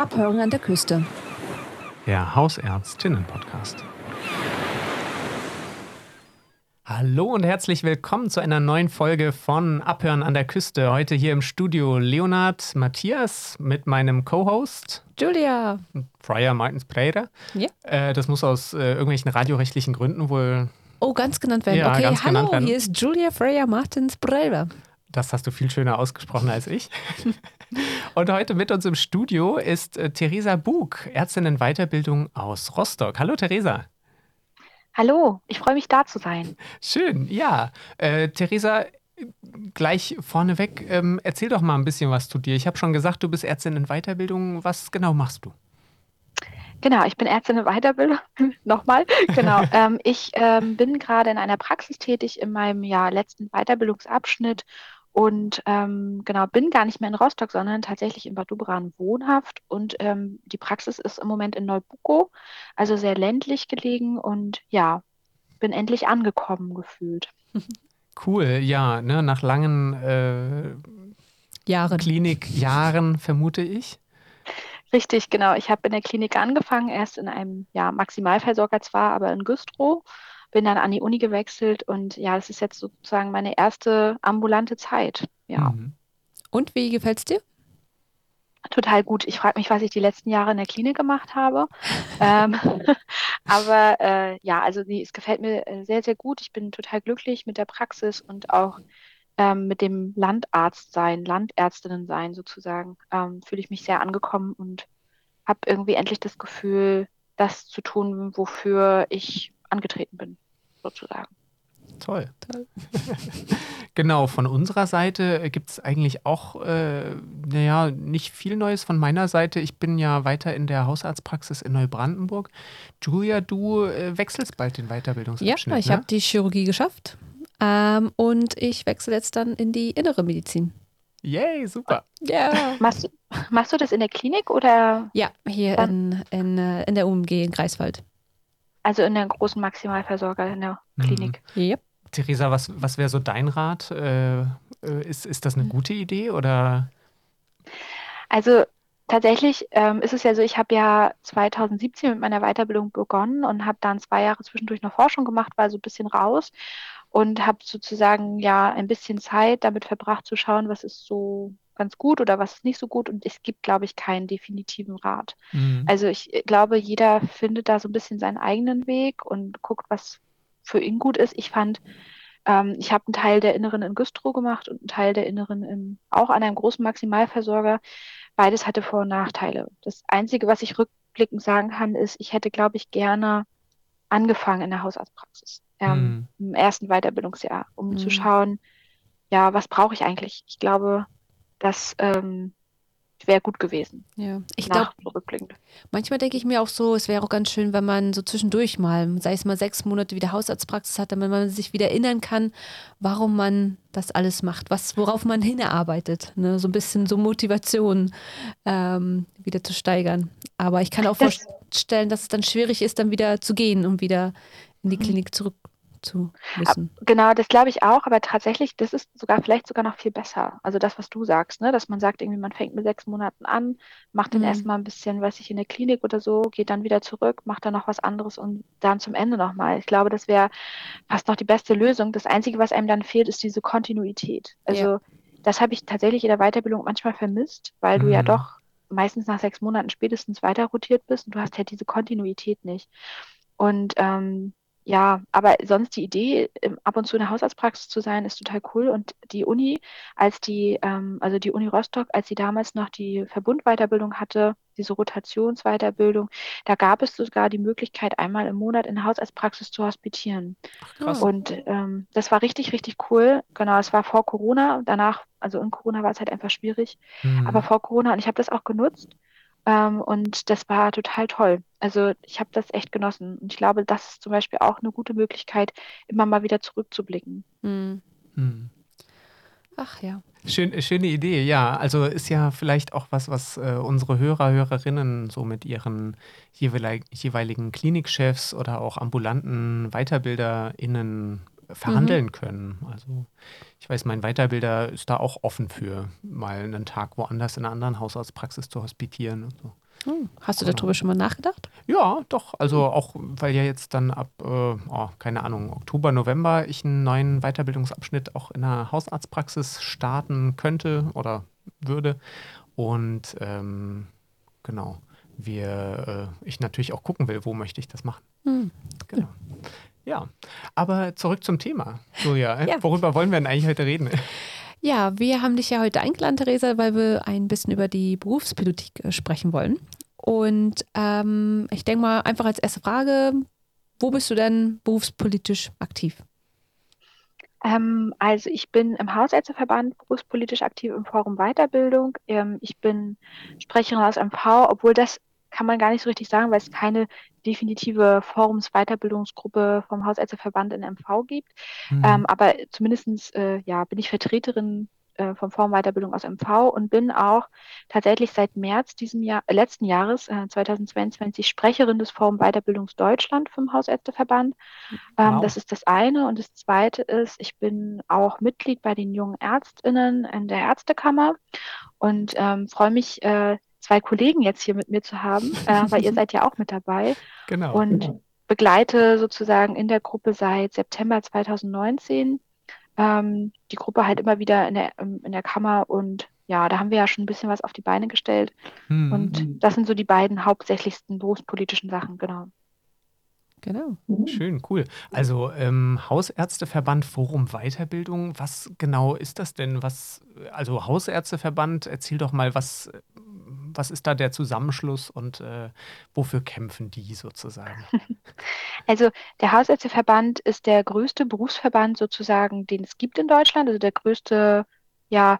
Abhören an der Küste. Der Hausärztinnen-Podcast. Hallo und herzlich willkommen zu einer neuen Folge von Abhören an der Küste. Heute hier im Studio Leonard Matthias mit meinem Co-Host Julia. Friar Martins Pereira. Ja. Äh, das muss aus äh, irgendwelchen radiorechtlichen Gründen wohl. Oh, ganz genannt werden. Ja, okay, ganz hallo, genannt werden. hier ist Julia Freya Martins Brewer. Das hast du viel schöner ausgesprochen als ich. und heute mit uns im Studio ist äh, Theresa Bug, Ärztin in Weiterbildung aus Rostock. Hallo Theresa. Hallo, ich freue mich da zu sein. Schön, ja. Äh, Theresa, gleich vorneweg, ähm, erzähl doch mal ein bisschen was zu dir. Ich habe schon gesagt, du bist Ärztin in Weiterbildung. Was genau machst du? Genau, ich bin Ärztin in Weiterbildung. Nochmal. Genau. ähm, ich ähm, bin gerade in einer Praxis tätig in meinem ja, letzten Weiterbildungsabschnitt und ähm, genau bin gar nicht mehr in Rostock, sondern tatsächlich in Bad Dubran wohnhaft. Und ähm, die Praxis ist im Moment in Neubuckow, also sehr ländlich gelegen und ja, bin endlich angekommen gefühlt. Cool, ja, ne, nach langen äh, Jahren. Klinikjahren vermute ich. Richtig, genau. Ich habe in der Klinik angefangen, erst in einem ja, Maximalversorger zwar, aber in Güstrow, bin dann an die Uni gewechselt und ja, das ist jetzt sozusagen meine erste ambulante Zeit. Ja, Mhm. Und wie gefällt's dir? total gut. Ich frage mich, was ich die letzten Jahre in der Klinik gemacht habe. ähm, aber äh, ja, also die, es gefällt mir äh, sehr, sehr gut. Ich bin total glücklich mit der Praxis und auch ähm, mit dem Landarzt sein, Landärztinnen sein sozusagen. Ähm, fühle ich mich sehr angekommen und habe irgendwie endlich das Gefühl, das zu tun, wofür ich angetreten bin, sozusagen. Toll. genau, von unserer Seite gibt es eigentlich auch, äh, naja, nicht viel Neues von meiner Seite. Ich bin ja weiter in der Hausarztpraxis in Neubrandenburg. Julia, du äh, wechselst bald den Ja, Weiterbildungsabschnitt. ich ne? habe die Chirurgie geschafft. Ähm, und ich wechsle jetzt dann in die innere Medizin. Yay, super. Ja. Machst, du- machst du das in der Klinik oder Ja, hier in, in, äh, in der UMG in Greifswald. Also in der großen Maximalversorger in der Klinik? Ja. Theresa, was, was wäre so dein Rat? Äh, äh, ist, ist das eine gute Idee oder? Also tatsächlich ähm, ist es ja so, ich habe ja 2017 mit meiner Weiterbildung begonnen und habe dann zwei Jahre zwischendurch noch Forschung gemacht, war so ein bisschen raus und habe sozusagen ja ein bisschen Zeit damit verbracht zu schauen, was ist so ganz gut oder was ist nicht so gut. Und es gibt, glaube ich, keinen definitiven Rat. Mhm. Also ich äh, glaube, jeder findet da so ein bisschen seinen eigenen Weg und guckt, was für ihn gut ist. Ich fand, ähm, ich habe einen Teil der Inneren in Güstrow gemacht und einen Teil der Inneren im, auch an einem großen Maximalversorger. Beides hatte Vor- und Nachteile. Das Einzige, was ich rückblickend sagen kann, ist, ich hätte, glaube ich, gerne angefangen in der Hausarztpraxis ähm, im ersten Weiterbildungsjahr, um zu Mhm. schauen, ja, was brauche ich eigentlich? Ich glaube, das ähm, wäre gut gewesen, ja. Ich glaube, manchmal denke ich mir auch so, es wäre auch ganz schön, wenn man so zwischendurch mal, sei es mal sechs Monate wieder Hausarztpraxis hat, damit man sich wieder erinnern kann, warum man das alles macht, was, worauf man hinarbeitet. Ne? So ein bisschen so Motivation ähm, wieder zu steigern. Aber ich kann auch Das- vorstellen, dass es dann schwierig ist, dann wieder zu gehen, um wieder in die Klinik zurück zu müssen. Genau, das glaube ich auch, aber tatsächlich, das ist sogar vielleicht sogar noch viel besser. Also das, was du sagst, ne? dass man sagt, irgendwie, man fängt mit sechs Monaten an, macht dann Mhm. erstmal ein bisschen, weiß ich, in der Klinik oder so, geht dann wieder zurück, macht dann noch was anderes und dann zum Ende nochmal. Ich glaube, das wäre fast noch die beste Lösung. Das Einzige, was einem dann fehlt, ist diese Kontinuität. Also Ja. das habe ich tatsächlich in der Weiterbildung manchmal vermisst, weil du ja Mhm. doch meistens nach sechs Monaten spätestens weiter rotiert bist und du hast halt diese Kontinuität nicht. Und ähm, ja, aber sonst die Idee, ähm, ab und zu in der Hausarztpraxis zu sein, ist total cool. Und die Uni, als die, ähm, also die Uni Rostock, als sie damals noch die Verbundweiterbildung hatte, diese Rotationsweiterbildung, da gab es sogar die Möglichkeit, einmal im Monat in der Hausarztpraxis zu hospitieren. Krass. Und ähm, das war richtig, richtig cool. Genau, es war vor Corona. Danach, also in Corona war es halt einfach schwierig. Mhm. Aber vor Corona und ich habe das auch genutzt ähm, und das war total toll. Also ich habe das echt genossen und ich glaube, das ist zum Beispiel auch eine gute Möglichkeit, immer mal wieder zurückzublicken. Hm. Mhm. Ach ja. Schön, schöne Idee, ja. Also ist ja vielleicht auch was, was äh, unsere Hörer, Hörerinnen so mit ihren jeweilig, jeweiligen Klinikchefs oder auch ambulanten WeiterbilderInnen verhandeln können. Also ich weiß, mein Weiterbilder ist da auch offen für, mal einen Tag woanders in einer anderen Hausarztpraxis zu hospitieren und so. Hm. Hast du genau. darüber schon mal nachgedacht? Ja, doch. Also auch, weil ja jetzt dann ab, äh, oh, keine Ahnung, Oktober, November ich einen neuen Weiterbildungsabschnitt auch in der Hausarztpraxis starten könnte oder würde. Und ähm, genau, wir, äh, ich natürlich auch gucken will, wo möchte ich das machen. Hm. Genau. Ja, aber zurück zum Thema. Julia, ja. worüber wollen wir denn eigentlich heute reden? Ja, wir haben dich ja heute eingeladen, Theresa, weil wir ein bisschen über die Berufspolitik äh, sprechen wollen. Und ähm, ich denke mal einfach als erste Frage, wo bist du denn berufspolitisch aktiv? Ähm, also ich bin im Hausärzteverband berufspolitisch aktiv im Forum Weiterbildung. Ähm, ich bin Sprecherin aus MV, obwohl das kann man gar nicht so richtig sagen, weil es keine definitive Forums-Weiterbildungsgruppe vom Hausärzteverband in MV gibt. Mhm. Ähm, aber zumindest äh, ja, bin ich Vertreterin äh, vom Forum Weiterbildung aus MV und bin auch tatsächlich seit März diesem Jahr, äh, letzten Jahres, äh, 2022, Sprecherin des Forum Weiterbildungs Deutschland vom Hausärzteverband. Ähm, wow. Das ist das eine. Und das zweite ist, ich bin auch Mitglied bei den jungen ÄrztInnen in der Ärztekammer und ähm, freue mich, äh, zwei Kollegen jetzt hier mit mir zu haben, äh, weil ihr seid ja auch mit dabei. Genau. Und begleite sozusagen in der Gruppe seit September 2019 ähm, die Gruppe halt immer wieder in der, ähm, in der Kammer und ja, da haben wir ja schon ein bisschen was auf die Beine gestellt. Mhm. Und das sind so die beiden hauptsächlichsten berufspolitischen Sachen, genau. Genau. Mhm. Schön, cool. Also ähm, Hausärzteverband Forum Weiterbildung, was genau ist das denn? Was, also Hausärzteverband, erzähl doch mal, was, was ist da der Zusammenschluss und äh, wofür kämpfen die sozusagen? Also der Hausärzteverband ist der größte Berufsverband sozusagen, den es gibt in Deutschland, also der größte, ja,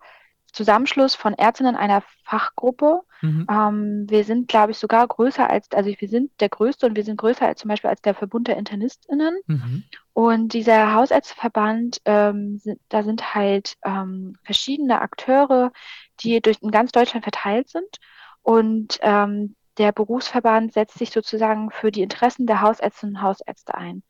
Zusammenschluss von Ärztinnen einer Fachgruppe. Mhm. Ähm, wir sind, glaube ich, sogar größer als, also wir sind der größte und wir sind größer als zum Beispiel als der Verbund der InternistInnen. Mhm. Und dieser Hausärzteverband, ähm, sind, da sind halt ähm, verschiedene Akteure, die durch in ganz Deutschland verteilt sind. Und ähm, der Berufsverband setzt sich sozusagen für die Interessen der Hausärztinnen und Hausärzte ein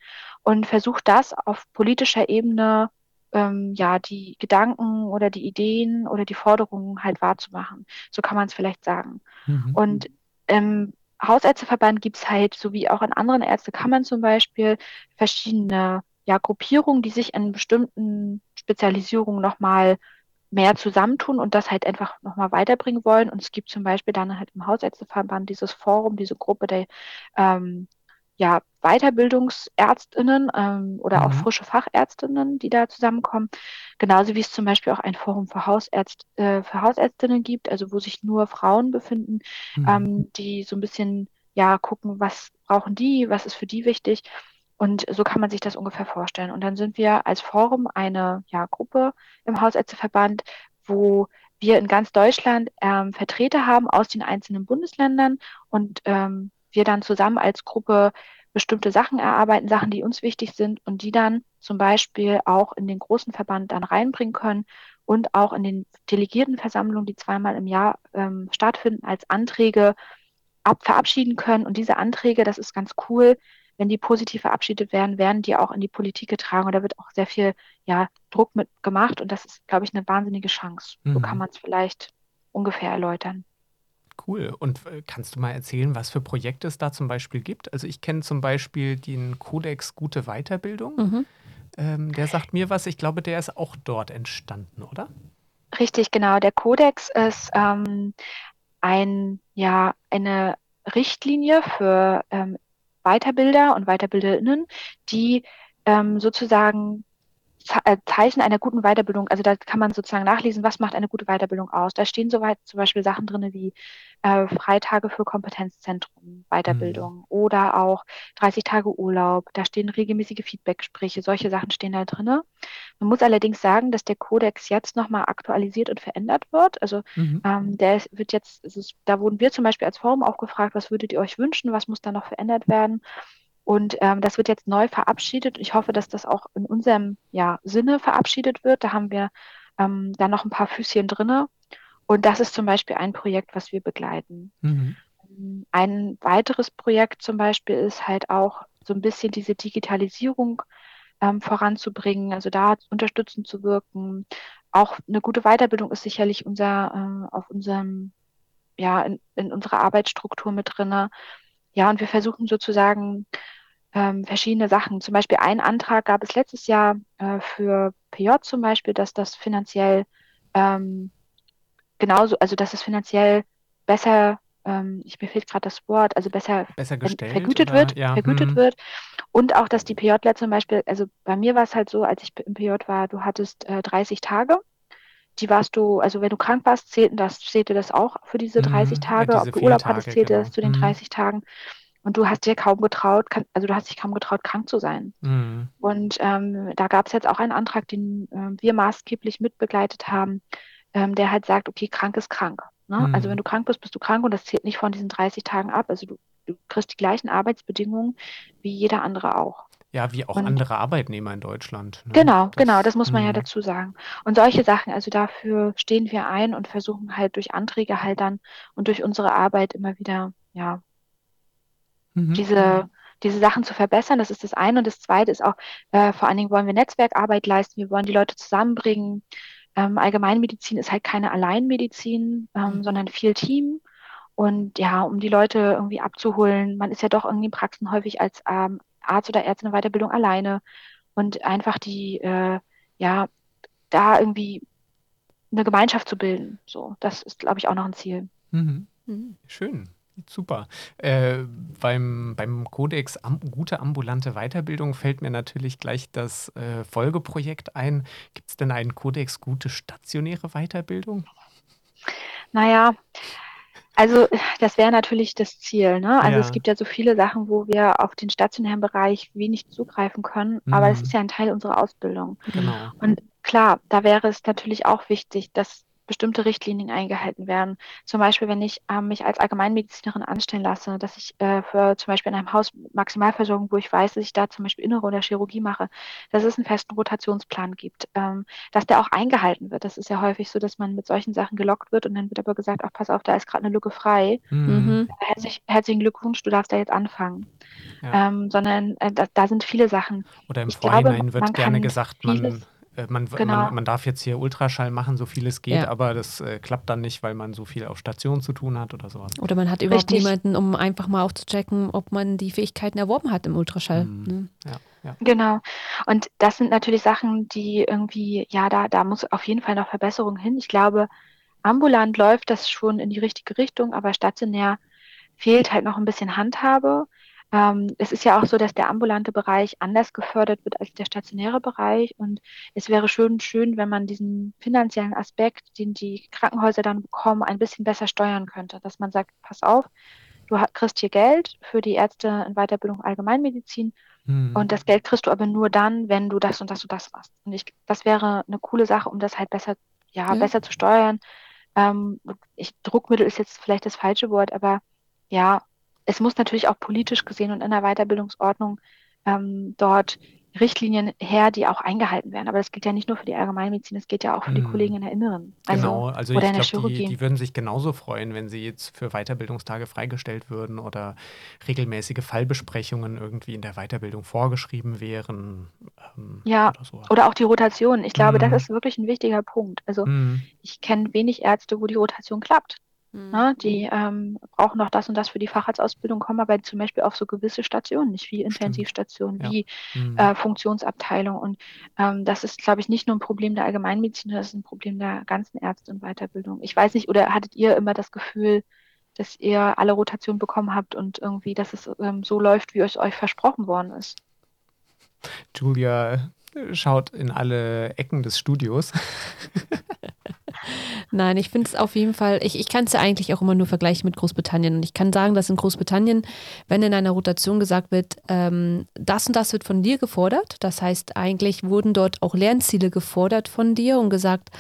und versucht das auf politischer Ebene ähm, ja, die Gedanken oder die Ideen oder die Forderungen halt wahrzumachen. So kann man es vielleicht sagen. Mhm. Und im Hausärzteverband gibt es halt, so wie auch in anderen Ärztekammern zum Beispiel, verschiedene ja, Gruppierungen, die sich in bestimmten Spezialisierungen nochmal mehr zusammentun und das halt einfach nochmal weiterbringen wollen. Und es gibt zum Beispiel dann halt im Hausärzteverband dieses Forum, diese Gruppe der ähm, ja, Weiterbildungsärztinnen ähm, oder mhm. auch frische Fachärztinnen, die da zusammenkommen. Genauso wie es zum Beispiel auch ein Forum für, Hausärzt, äh, für Hausärztinnen gibt, also wo sich nur Frauen befinden, mhm. ähm, die so ein bisschen ja gucken, was brauchen die, was ist für die wichtig. Und so kann man sich das ungefähr vorstellen. Und dann sind wir als Forum eine ja, Gruppe im Hausärzteverband, wo wir in ganz Deutschland ähm, Vertreter haben aus den einzelnen Bundesländern und ähm, wir dann zusammen als Gruppe bestimmte Sachen erarbeiten, Sachen, die uns wichtig sind und die dann zum Beispiel auch in den großen Verband dann reinbringen können und auch in den Delegiertenversammlungen, die zweimal im Jahr ähm, stattfinden, als Anträge ab verabschieden können. Und diese Anträge, das ist ganz cool, wenn die positiv verabschiedet werden, werden die auch in die Politik getragen und da wird auch sehr viel ja, Druck mit gemacht und das ist, glaube ich, eine wahnsinnige Chance. Mhm. So kann man es vielleicht ungefähr erläutern. Cool. Und äh, kannst du mal erzählen, was für Projekte es da zum Beispiel gibt? Also ich kenne zum Beispiel den Kodex Gute Weiterbildung. Mhm. Ähm, der sagt mir was. Ich glaube, der ist auch dort entstanden, oder? Richtig, genau. Der Kodex ist ähm, ein, ja, eine Richtlinie für ähm, Weiterbilder und Weiterbilderinnen, die ähm, sozusagen Zeichen einer guten Weiterbildung, also da kann man sozusagen nachlesen, was macht eine gute Weiterbildung aus. Da stehen soweit zum Beispiel Sachen drin wie äh, Freitage für Kompetenzzentrum, Weiterbildung mhm. oder auch 30 Tage Urlaub. Da stehen regelmäßige Feedbackgespräche, solche Sachen stehen da drin. Man muss allerdings sagen, dass der Kodex jetzt nochmal aktualisiert und verändert wird. Also mhm. ähm, der wird jetzt, ist, da wurden wir zum Beispiel als Forum auch gefragt, was würdet ihr euch wünschen, was muss da noch verändert werden? Und ähm, das wird jetzt neu verabschiedet. Ich hoffe, dass das auch in unserem ja, Sinne verabschiedet wird. Da haben wir ähm, dann noch ein paar Füßchen drinne. Und das ist zum Beispiel ein Projekt, was wir begleiten. Mhm. Ein weiteres Projekt zum Beispiel ist halt auch so ein bisschen diese Digitalisierung ähm, voranzubringen, also da unterstützend zu wirken. Auch eine gute Weiterbildung ist sicherlich unser, äh, auf unserem ja, in, in unserer Arbeitsstruktur mit drin. Ja, und wir versuchen sozusagen ähm, verschiedene Sachen. Zum Beispiel einen Antrag gab es letztes Jahr äh, für PJ zum Beispiel, dass das finanziell ähm, genauso, also dass es finanziell besser, ähm, ich mir fehlt gerade das Wort, also besser, besser gestellt, vergütet oder? wird, ja. vergütet hm. wird. Und auch, dass die PJler zum Beispiel, also bei mir war es halt so, als ich im PJ war, du hattest äh, 30 Tage. Die warst du, also wenn du krank warst, zählten das, zählte das auch für diese 30 Mhm. Tage. diese Ob du Urlaub Fehltage, hattest, zählte genau. das zu den Mhm. 30 Tagen. Und du hast dir kaum getraut, also du hast dich kaum getraut, krank zu sein. Mhm. Und ähm, da gab es jetzt auch einen Antrag, den ähm, wir maßgeblich mitbegleitet haben, ähm, der halt sagt, okay, krank ist krank. Ne? Also Mhm. wenn du krank bist, bist du krank und das zählt nicht von diesen 30 Tagen ab. Also du, du kriegst die gleichen Arbeitsbedingungen wie jeder andere auch. Ja, wie auch Und- andere Arbeitnehmer in Deutschland. ne? Genau, genau, das muss man ja mhm. dazu sagen. Und solche Sachen, also dafür stehen wir ein und versuchen halt durch Anträge halt dann und durch unsere Arbeit immer wieder, ja, Mhm. diese, diese Sachen zu verbessern. Das ist das eine. Und das zweite ist auch, äh, vor allen Dingen wollen wir Netzwerkarbeit leisten. Wir wollen die Leute zusammenbringen. Ähm, Allgemeinmedizin ist halt keine Alleinmedizin, ähm, Mhm. sondern viel Team. Und ja, um die Leute irgendwie abzuholen, man ist ja doch irgendwie in Praxen häufig als ähm, Arzt oder Ärztin in Weiterbildung alleine. Und einfach die, äh, ja, da irgendwie eine Gemeinschaft zu bilden. So, das ist, glaube ich, auch noch ein Ziel. Mhm. Mhm. Schön. Super. Äh, beim, beim Kodex Am Gute ambulante Weiterbildung fällt mir natürlich gleich das äh, Folgeprojekt ein. Gibt es denn einen Kodex Gute stationäre Weiterbildung? Naja, also das wäre natürlich das Ziel. Ne? Also Ja. es gibt ja so viele Sachen, wo wir auf den stationären Bereich wenig zugreifen können, aber es Mhm. ist ja ein Teil unserer Ausbildung. Genau. Und klar, da wäre es natürlich auch wichtig, dass bestimmte Richtlinien eingehalten werden. Zum Beispiel, wenn ich ähm, mich als Allgemeinmedizinerin anstellen lasse, dass ich äh, für zum Beispiel in einem Haus Maximalversorgung, wo ich weiß, dass ich da zum Beispiel Innere oder Chirurgie mache, dass es einen festen Rotationsplan gibt, ähm, dass der auch eingehalten wird. Das ist ja häufig so, dass man mit solchen Sachen gelockt wird und dann wird aber gesagt, ach pass auf, da ist gerade eine Lücke frei. Mhm. Mhm. Herzlich, herzlichen Glückwunsch, du darfst da jetzt anfangen. Ja. Ähm, sondern äh, da, da sind viele Sachen. Oder im ich glaube, Vorhinein wird man gerne gesagt, man, vieles- äh, man, Genau. man, man darf jetzt hier Ultraschall machen, so viel es geht, Ja. aber das äh, klappt dann nicht, weil man so viel auf Station zu tun hat oder sowas. Oder man hat überhaupt Richtig. niemanden, um einfach mal aufzuchecken, ob man die Fähigkeiten erworben hat im Ultraschall. Mhm. Ne? Ja, ja. Genau. Und das sind natürlich Sachen, die irgendwie, ja, da, da muss auf jeden Fall noch Verbesserung hin. Ich glaube, ambulant läuft das schon in die richtige Richtung, aber stationär fehlt halt noch ein bisschen Handhabe. Ähm, es ist ja auch so, dass der ambulante Bereich anders gefördert wird als der stationäre Bereich. Und es wäre schön, schön, wenn man diesen finanziellen Aspekt, den die Krankenhäuser dann bekommen, ein bisschen besser steuern könnte. Dass man sagt, pass auf, du kriegst hier Geld für die Ärzte in Weiterbildung Allgemeinmedizin Mhm. und das Geld kriegst du aber nur dann, wenn du das und das und das machst. Und ich, das wäre eine coole Sache, um das halt besser, ja, Ja. besser zu steuern. Ähm, ich, Druckmittel ist jetzt vielleicht das falsche Wort, aber ja, es muss natürlich auch politisch gesehen und in der Weiterbildungsordnung ähm, dort Richtlinien her, die auch eingehalten werden. Aber das gilt ja nicht nur für die Allgemeinmedizin, das gilt ja auch für die Mhm. Kollegen in der Inneren. Also, genau, also oder ich glaube, die, die würden sich genauso freuen, wenn sie jetzt für Weiterbildungstage freigestellt würden oder regelmäßige Fallbesprechungen irgendwie in der Weiterbildung vorgeschrieben wären. Ähm, Ja, oder so. Oder auch die Rotation. Ich glaube, Mhm. das ist wirklich ein wichtiger Punkt. Also Mhm. ich kenne wenig Ärzte, wo die Rotation klappt. Mhm. Ne? Die ähm, brauchen noch das und das für die Facharztausbildung, kommen aber zum Beispiel auf so gewisse Stationen, nicht wie Intensivstationen, Ja. wie Mhm. äh, Funktionsabteilung. Und ähm, das ist, glaube ich, nicht nur ein Problem der Allgemeinmedizin, das ist ein Problem der ganzen Ärzte und Weiterbildung. Ich weiß nicht, oder hattet ihr immer das Gefühl, dass ihr alle Rotationen bekommen habt und irgendwie, dass es ähm, so läuft, wie es euch versprochen worden ist? Julia schaut in alle Ecken des Studios. Nein, ich finde es auf jeden Fall, ich, ich kann es ja eigentlich auch immer nur vergleichen mit Großbritannien. Und ich kann sagen, dass in Großbritannien, wenn in einer Rotation gesagt wird, ähm, das und das wird von dir gefordert, das heißt, eigentlich wurden dort auch Lernziele gefordert von dir und gesagt,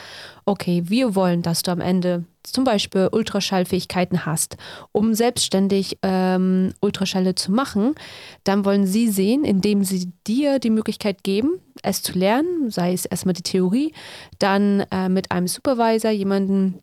okay, wir wollen, dass du am Ende zum Beispiel Ultraschallfähigkeiten hast, um selbstständig ähm, Ultraschälle zu machen, dann wollen sie sehen, indem sie dir die Möglichkeit geben, es zu lernen, sei es erstmal die Theorie, dann äh, mit einem Supervisor, jemanden,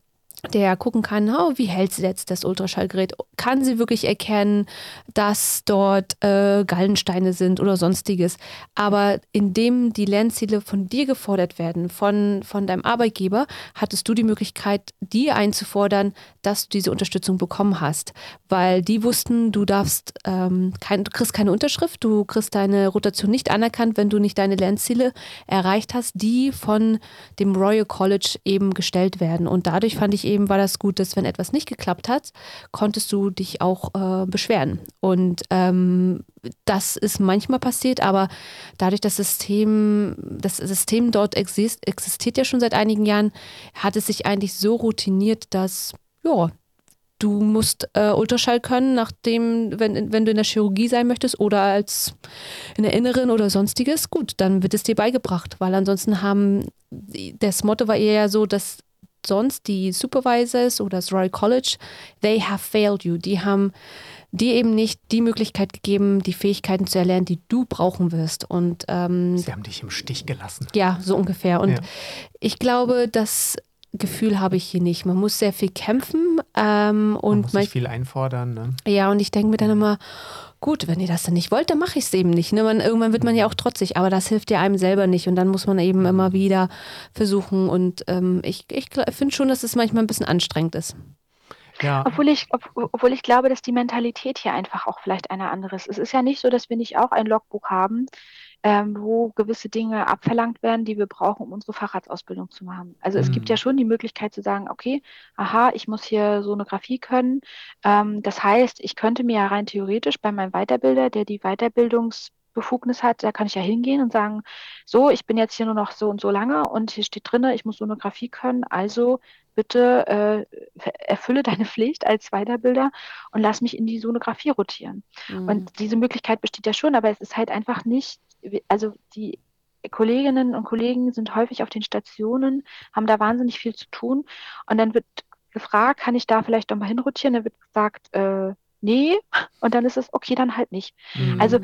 der gucken kann, oh, wie hält sie jetzt das Ultraschallgerät? Kann sie wirklich erkennen, dass dort äh, Gallensteine sind oder sonstiges? Aber indem die Lernziele von dir gefordert werden, von, von deinem Arbeitgeber, hattest du die Möglichkeit, die einzufordern, dass du diese Unterstützung bekommen hast. Weil die wussten, du darfst, ähm, kein, du kriegst keine Unterschrift, du kriegst deine Rotation nicht anerkannt, wenn du nicht deine Lernziele erreicht hast, die von dem Royal College eben gestellt werden. Und dadurch fand ich eben war das gut, dass wenn etwas nicht geklappt hat, konntest du dich auch äh, beschweren. Und ähm, das ist manchmal passiert, aber dadurch, dass das System, das System dort exist, existiert ja schon seit einigen Jahren, hat es sich eigentlich so routiniert, dass ja, du musst äh, Ultraschall können, nachdem, wenn, wenn du in der Chirurgie sein möchtest oder als in der Inneren oder sonstiges, gut, dann wird es dir beigebracht, weil ansonsten haben, das Motto war eher so, dass sonst die Supervisors oder das Royal College, they have failed you. Die haben dir eben nicht die Möglichkeit gegeben, die Fähigkeiten zu erlernen, die du brauchen wirst. Und ähm, sie haben dich im Stich gelassen. Ja, so ungefähr. Und ja. ich glaube, das Gefühl habe ich hier nicht. Man muss sehr viel kämpfen ähm, und man muss sich viel einfordern. Ne? Ja, und ich denke mir dann immer, gut, wenn ihr das dann nicht wollt, dann mache ich es eben nicht. Ne? Man, irgendwann wird man ja auch trotzig, aber das hilft ja einem selber nicht und dann muss man eben immer wieder versuchen und ähm, ich, ich finde schon, dass es manchmal ein bisschen anstrengend ist. Ja. Obwohl ich, ob, obwohl ich glaube, dass die Mentalität hier einfach auch vielleicht eine andere ist. Es ist ja nicht so, dass wir nicht auch ein Logbuch haben, ähm, wo gewisse Dinge abverlangt werden, die wir brauchen, um unsere Facharztausbildung zu machen. Also mhm. es gibt ja mhm. schon die Möglichkeit zu sagen, okay, aha, ich muss hier Sonographie können. Ähm, das heißt, ich könnte mir ja rein theoretisch bei meinem Weiterbilder, der die Weiterbildungsbefugnis hat, da kann ich ja hingehen und sagen, so, ich bin jetzt hier nur noch so und so lange und hier steht drin, ich muss Sonographie können, also bitte äh, erfülle deine Pflicht als Weiterbilder und lass mich in die Sonographie rotieren. Mhm. Und diese Möglichkeit besteht ja schon, aber es ist halt einfach nicht also die Kolleginnen und Kollegen sind häufig auf den Stationen, haben da wahnsinnig viel zu tun. Und dann wird gefragt, kann ich da vielleicht nochmal hinrotieren? Dann wird gesagt, äh, nee. Und dann ist es, okay, dann halt nicht. Mhm. Also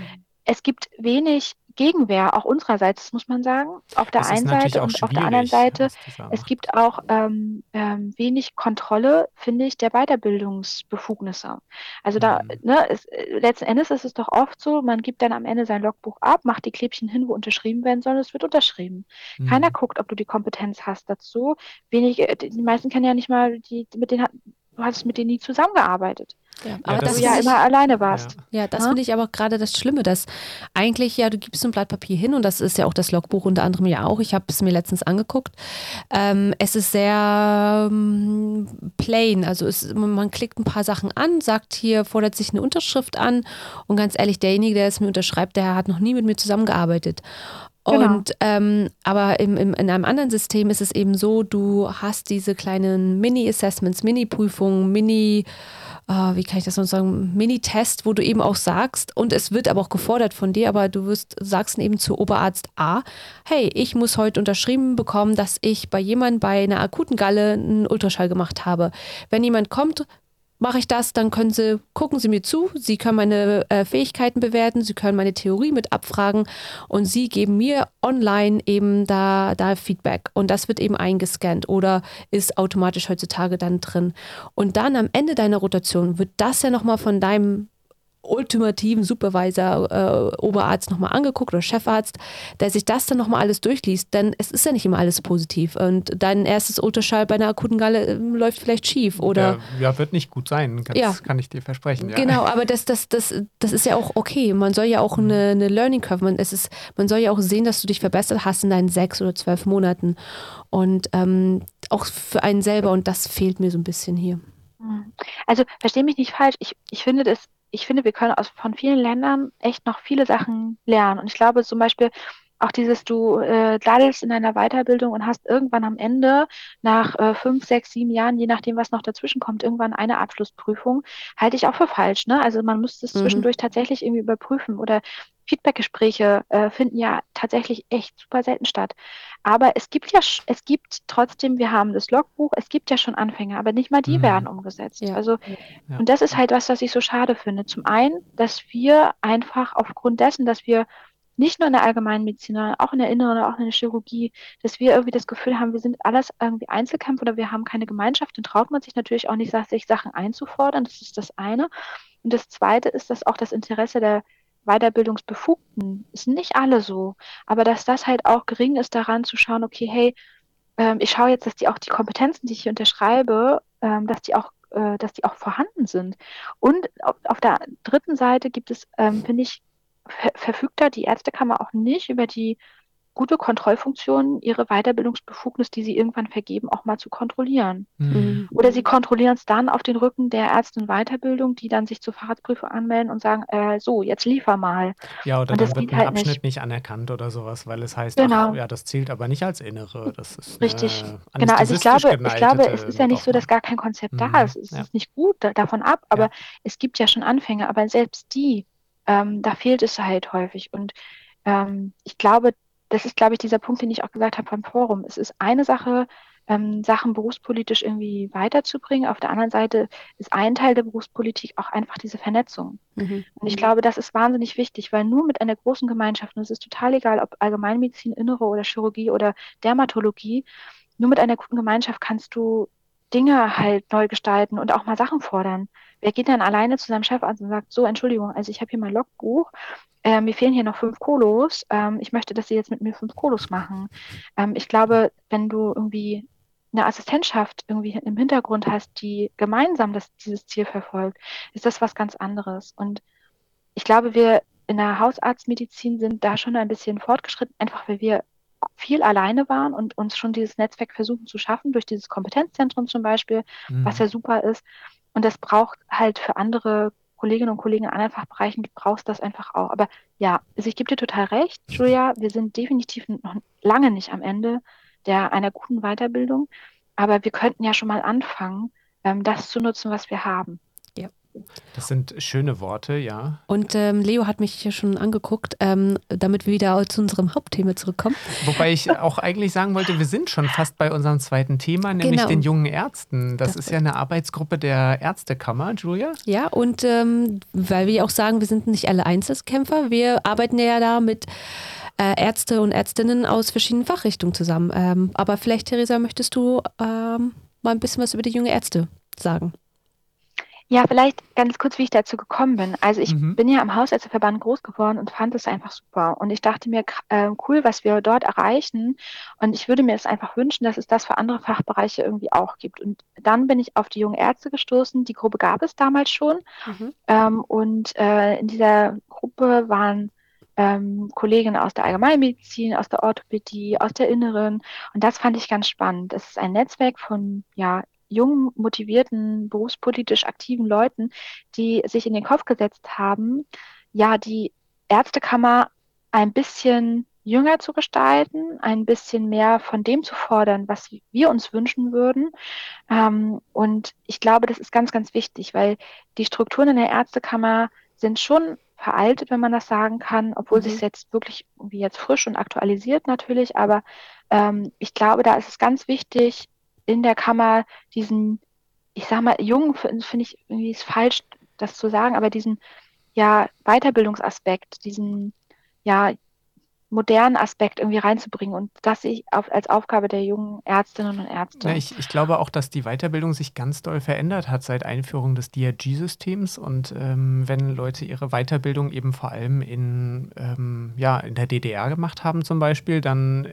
es gibt wenig Gegenwehr, auch unsererseits, das muss man sagen, auf der einen Seite und auf der anderen Seite. Es gibt auch ähm, ähm, wenig Kontrolle, finde ich, der Weiterbildungsbefugnisse. Also da, mhm. ne, es, letzten Endes ist es doch oft so, man gibt dann am Ende sein Logbuch ab, macht die Klebchen hin, wo unterschrieben werden soll, es wird unterschrieben. Mhm. Keiner guckt, ob du die Kompetenz hast dazu. Wenige, die meisten kennen ja nicht mal, die, mit denen du hast mit denen nie zusammengearbeitet. Ja, aber das du ja immer alleine warst. Ja, ja das ja? finde ich aber gerade das Schlimme, dass eigentlich ja, du gibst ein Blatt Papier hin und das ist ja auch das Logbuch unter anderem ja auch. Ich habe es mir letztens angeguckt. Ähm, es ist sehr ähm, plain, also es, man klickt ein paar Sachen an, sagt hier, fordert sich eine Unterschrift an und ganz ehrlich, derjenige, der es mir unterschreibt, der hat noch nie mit mir zusammengearbeitet. Genau. Und ähm, aber im, im, in einem anderen System ist es eben so, du hast diese kleinen Mini-Assessments, Mini-Prüfungen, Mini, uh, wie kann ich das noch sagen, Mini-Test, wo du eben auch sagst, und es wird aber auch gefordert von dir, aber du wirst, sagst eben zu Oberarzt A, hey, ich muss heute unterschrieben bekommen, dass ich bei jemandem bei einer akuten Galle einen Ultraschall gemacht habe. Wenn jemand kommt, mache ich das, dann können Sie, gucken Sie mir zu, Sie können meine äh, Fähigkeiten bewerten, Sie können meine Theorie mit abfragen und Sie geben mir online eben da, da Feedback. Und das wird eben eingescannt oder ist automatisch heutzutage dann drin. Und dann am Ende deiner Rotation wird das ja nochmal von deinem ultimativen Supervisor, äh, Oberarzt nochmal angeguckt oder Chefarzt, der sich das dann nochmal alles durchliest, denn es ist ja nicht immer alles positiv und dein erstes Ultraschall bei einer akuten Galle äh, läuft vielleicht schief oder... Ja, ja wird nicht gut sein, das ja. kann ich dir versprechen. Ja. Genau, aber das, das, das, das ist ja auch okay, man soll ja auch eine, eine Learning Curve, man, es ist, man soll ja auch sehen, dass du dich verbessert hast in deinen sechs oder zwölf Monaten und ähm, auch für einen selber und das fehlt mir so ein bisschen hier. Also verstehe mich nicht falsch, ich, ich finde das ich finde, wir können aus, von vielen Ländern echt noch viele Sachen lernen. Und ich glaube zum Beispiel auch dieses, du äh, daddelst in deiner Weiterbildung und hast irgendwann am Ende nach äh, fünf, sechs, sieben Jahren, je nachdem, was noch dazwischen kommt, irgendwann eine Abschlussprüfung, halte ich auch für falsch. Ne? Also man müsste es mhm. zwischendurch tatsächlich irgendwie überprüfen oder Feedbackgespräche äh, finden ja tatsächlich echt super selten statt. Aber es gibt ja, es gibt trotzdem, wir haben das Logbuch, es gibt ja schon Anfänger, aber nicht mal die mhm. werden umgesetzt. Ja. Also, ja. und das ist halt was, was ich so schade finde. Zum einen, dass wir einfach aufgrund dessen, dass wir nicht nur in der Allgemeinmedizin, sondern auch in der Inneren oder auch in der Chirurgie, dass wir irgendwie das Gefühl haben, wir sind alles irgendwie Einzelkämpfer oder wir haben keine Gemeinschaft, dann traut man sich natürlich auch nicht, sich Sachen einzufordern. Das ist das eine. Und das zweite ist, dass auch das Interesse der Weiterbildungsbefugten ist nicht alle so, aber dass das halt auch gering ist, daran zu schauen, okay, hey, ähm, ich schaue jetzt, dass die auch die Kompetenzen, die ich hier unterschreibe, ähm, dass die auch äh, dass die auch vorhanden sind. Und auf, auf der dritten Seite gibt es, ähm, finde ich, ver verfügt da die Ärztekammer auch nicht über die gute Kontrollfunktion, ihre Weiterbildungsbefugnis, die sie irgendwann vergeben, auch mal zu kontrollieren. Mhm. Oder sie kontrollieren es dann auf den Rücken der Ärzte in Weiterbildung, die dann sich zur Fahrradprüfung anmelden und sagen, äh, so, jetzt liefer mal. Ja, oder und dann wird ein halt Abschnitt nicht. nicht. anerkannt oder sowas, weil es heißt, genau. ach, ja, das zählt aber nicht als Innere. Das ist Richtig. Genau, also ich glaube, ich glaube, es ist ja nicht so, dass gar kein Konzept mhm. da ist. Es ja. ist nicht gut da, davon ab, aber ja. es gibt ja schon Anfänge, aber selbst die, ähm, da fehlt es halt häufig. Und ähm, ich glaube, das ist, glaube ich, dieser Punkt, den ich auch gesagt habe beim Forum. Es ist eine Sache, ähm, Sachen berufspolitisch irgendwie weiterzubringen. Auf der anderen Seite ist ein Teil der Berufspolitik auch einfach diese Vernetzung. Mhm. Und ich glaube, das ist wahnsinnig wichtig, weil nur mit einer großen Gemeinschaft, und es ist total egal, ob Allgemeinmedizin, Innere oder Chirurgie oder Dermatologie, nur mit einer guten Gemeinschaft kannst du Dinge halt neu gestalten und auch mal Sachen fordern. Wer geht dann alleine zu seinem Chef an und sagt, so, Entschuldigung, also ich habe hier mein Logbuch, äh, mir fehlen hier noch fünf Kolos, ähm, ich möchte, dass Sie jetzt mit mir fünf Kolos machen. Ähm, ich glaube, wenn du irgendwie eine Assistentschaft irgendwie im Hintergrund hast, die gemeinsam das, dieses Ziel verfolgt, ist das was ganz anderes. Und ich glaube, wir in der Hausarztmedizin sind da schon ein bisschen fortgeschritten, einfach weil wir viel alleine waren und uns schon dieses Netzwerk versuchen zu schaffen, durch dieses Kompetenzzentrum zum Beispiel, mhm. was ja super ist. Und das braucht halt für andere Kolleginnen und Kollegen in anderen Fachbereichen, brauchst das einfach auch. Aber ja, also ich gebe dir total recht, Julia, wir sind definitiv noch lange nicht am Ende der einer guten Weiterbildung, aber wir könnten ja schon mal anfangen, ähm, das zu nutzen, was wir haben. Das sind schöne Worte, ja. Und ähm, Leo hat mich hier schon angeguckt, ähm, damit wir wieder zu unserem Hauptthema zurückkommen. Wobei ich auch eigentlich sagen wollte, wir sind schon fast bei unserem zweiten Thema, nämlich genau. den jungen Ärzten. Das, das ist ja eine Arbeitsgruppe der Ärztekammer, Julia. Ja, und ähm, weil wir auch sagen, wir sind nicht alle Einzelkämpfer, wir arbeiten ja da mit äh, Ärzte und Ärztinnen aus verschiedenen Fachrichtungen zusammen. Ähm, aber vielleicht, Theresa, möchtest du ähm, mal ein bisschen was über die junge Ärzte sagen? Ja, vielleicht ganz kurz, wie ich dazu gekommen bin. Also ich mhm. bin ja am Hausärzteverband groß geworden und fand es einfach super. Und ich dachte mir, äh, cool, was wir dort erreichen. Und ich würde mir es einfach wünschen, dass es das für andere Fachbereiche irgendwie auch gibt. Und dann bin ich auf die jungen Ärzte gestoßen. Die Gruppe gab es damals schon. Mhm. Ähm, und äh, in dieser Gruppe waren ähm, Kolleginnen aus der Allgemeinmedizin, aus der Orthopädie, aus der Inneren. Und das fand ich ganz spannend. Es ist ein Netzwerk von ja, jungen, motivierten, berufspolitisch aktiven Leuten, die sich in den Kopf gesetzt haben, ja, die Ärztekammer ein bisschen jünger zu gestalten, ein bisschen mehr von dem zu fordern, was wir uns wünschen würden. Ähm, und ich glaube, das ist ganz, ganz wichtig, weil die Strukturen in der Ärztekammer sind schon veraltet, wenn man das sagen kann, obwohl mhm. sich jetzt wirklich wie jetzt frisch und aktualisiert natürlich. Aber ähm, ich glaube, da ist es ganz wichtig, in der Kammer diesen, ich sag mal, jungen, finde ich irgendwie ist falsch, das zu sagen, aber diesen ja Weiterbildungsaspekt, diesen ja modernen Aspekt irgendwie reinzubringen und das ich auf, als Aufgabe der jungen Ärztinnen und Ärzte. Ja, ich, ich, glaube auch, dass die Weiterbildung sich ganz doll verändert hat seit Einführung des DRG-Systems und ähm, wenn Leute ihre Weiterbildung eben vor allem in, ähm, ja, in der DDR gemacht haben zum Beispiel, dann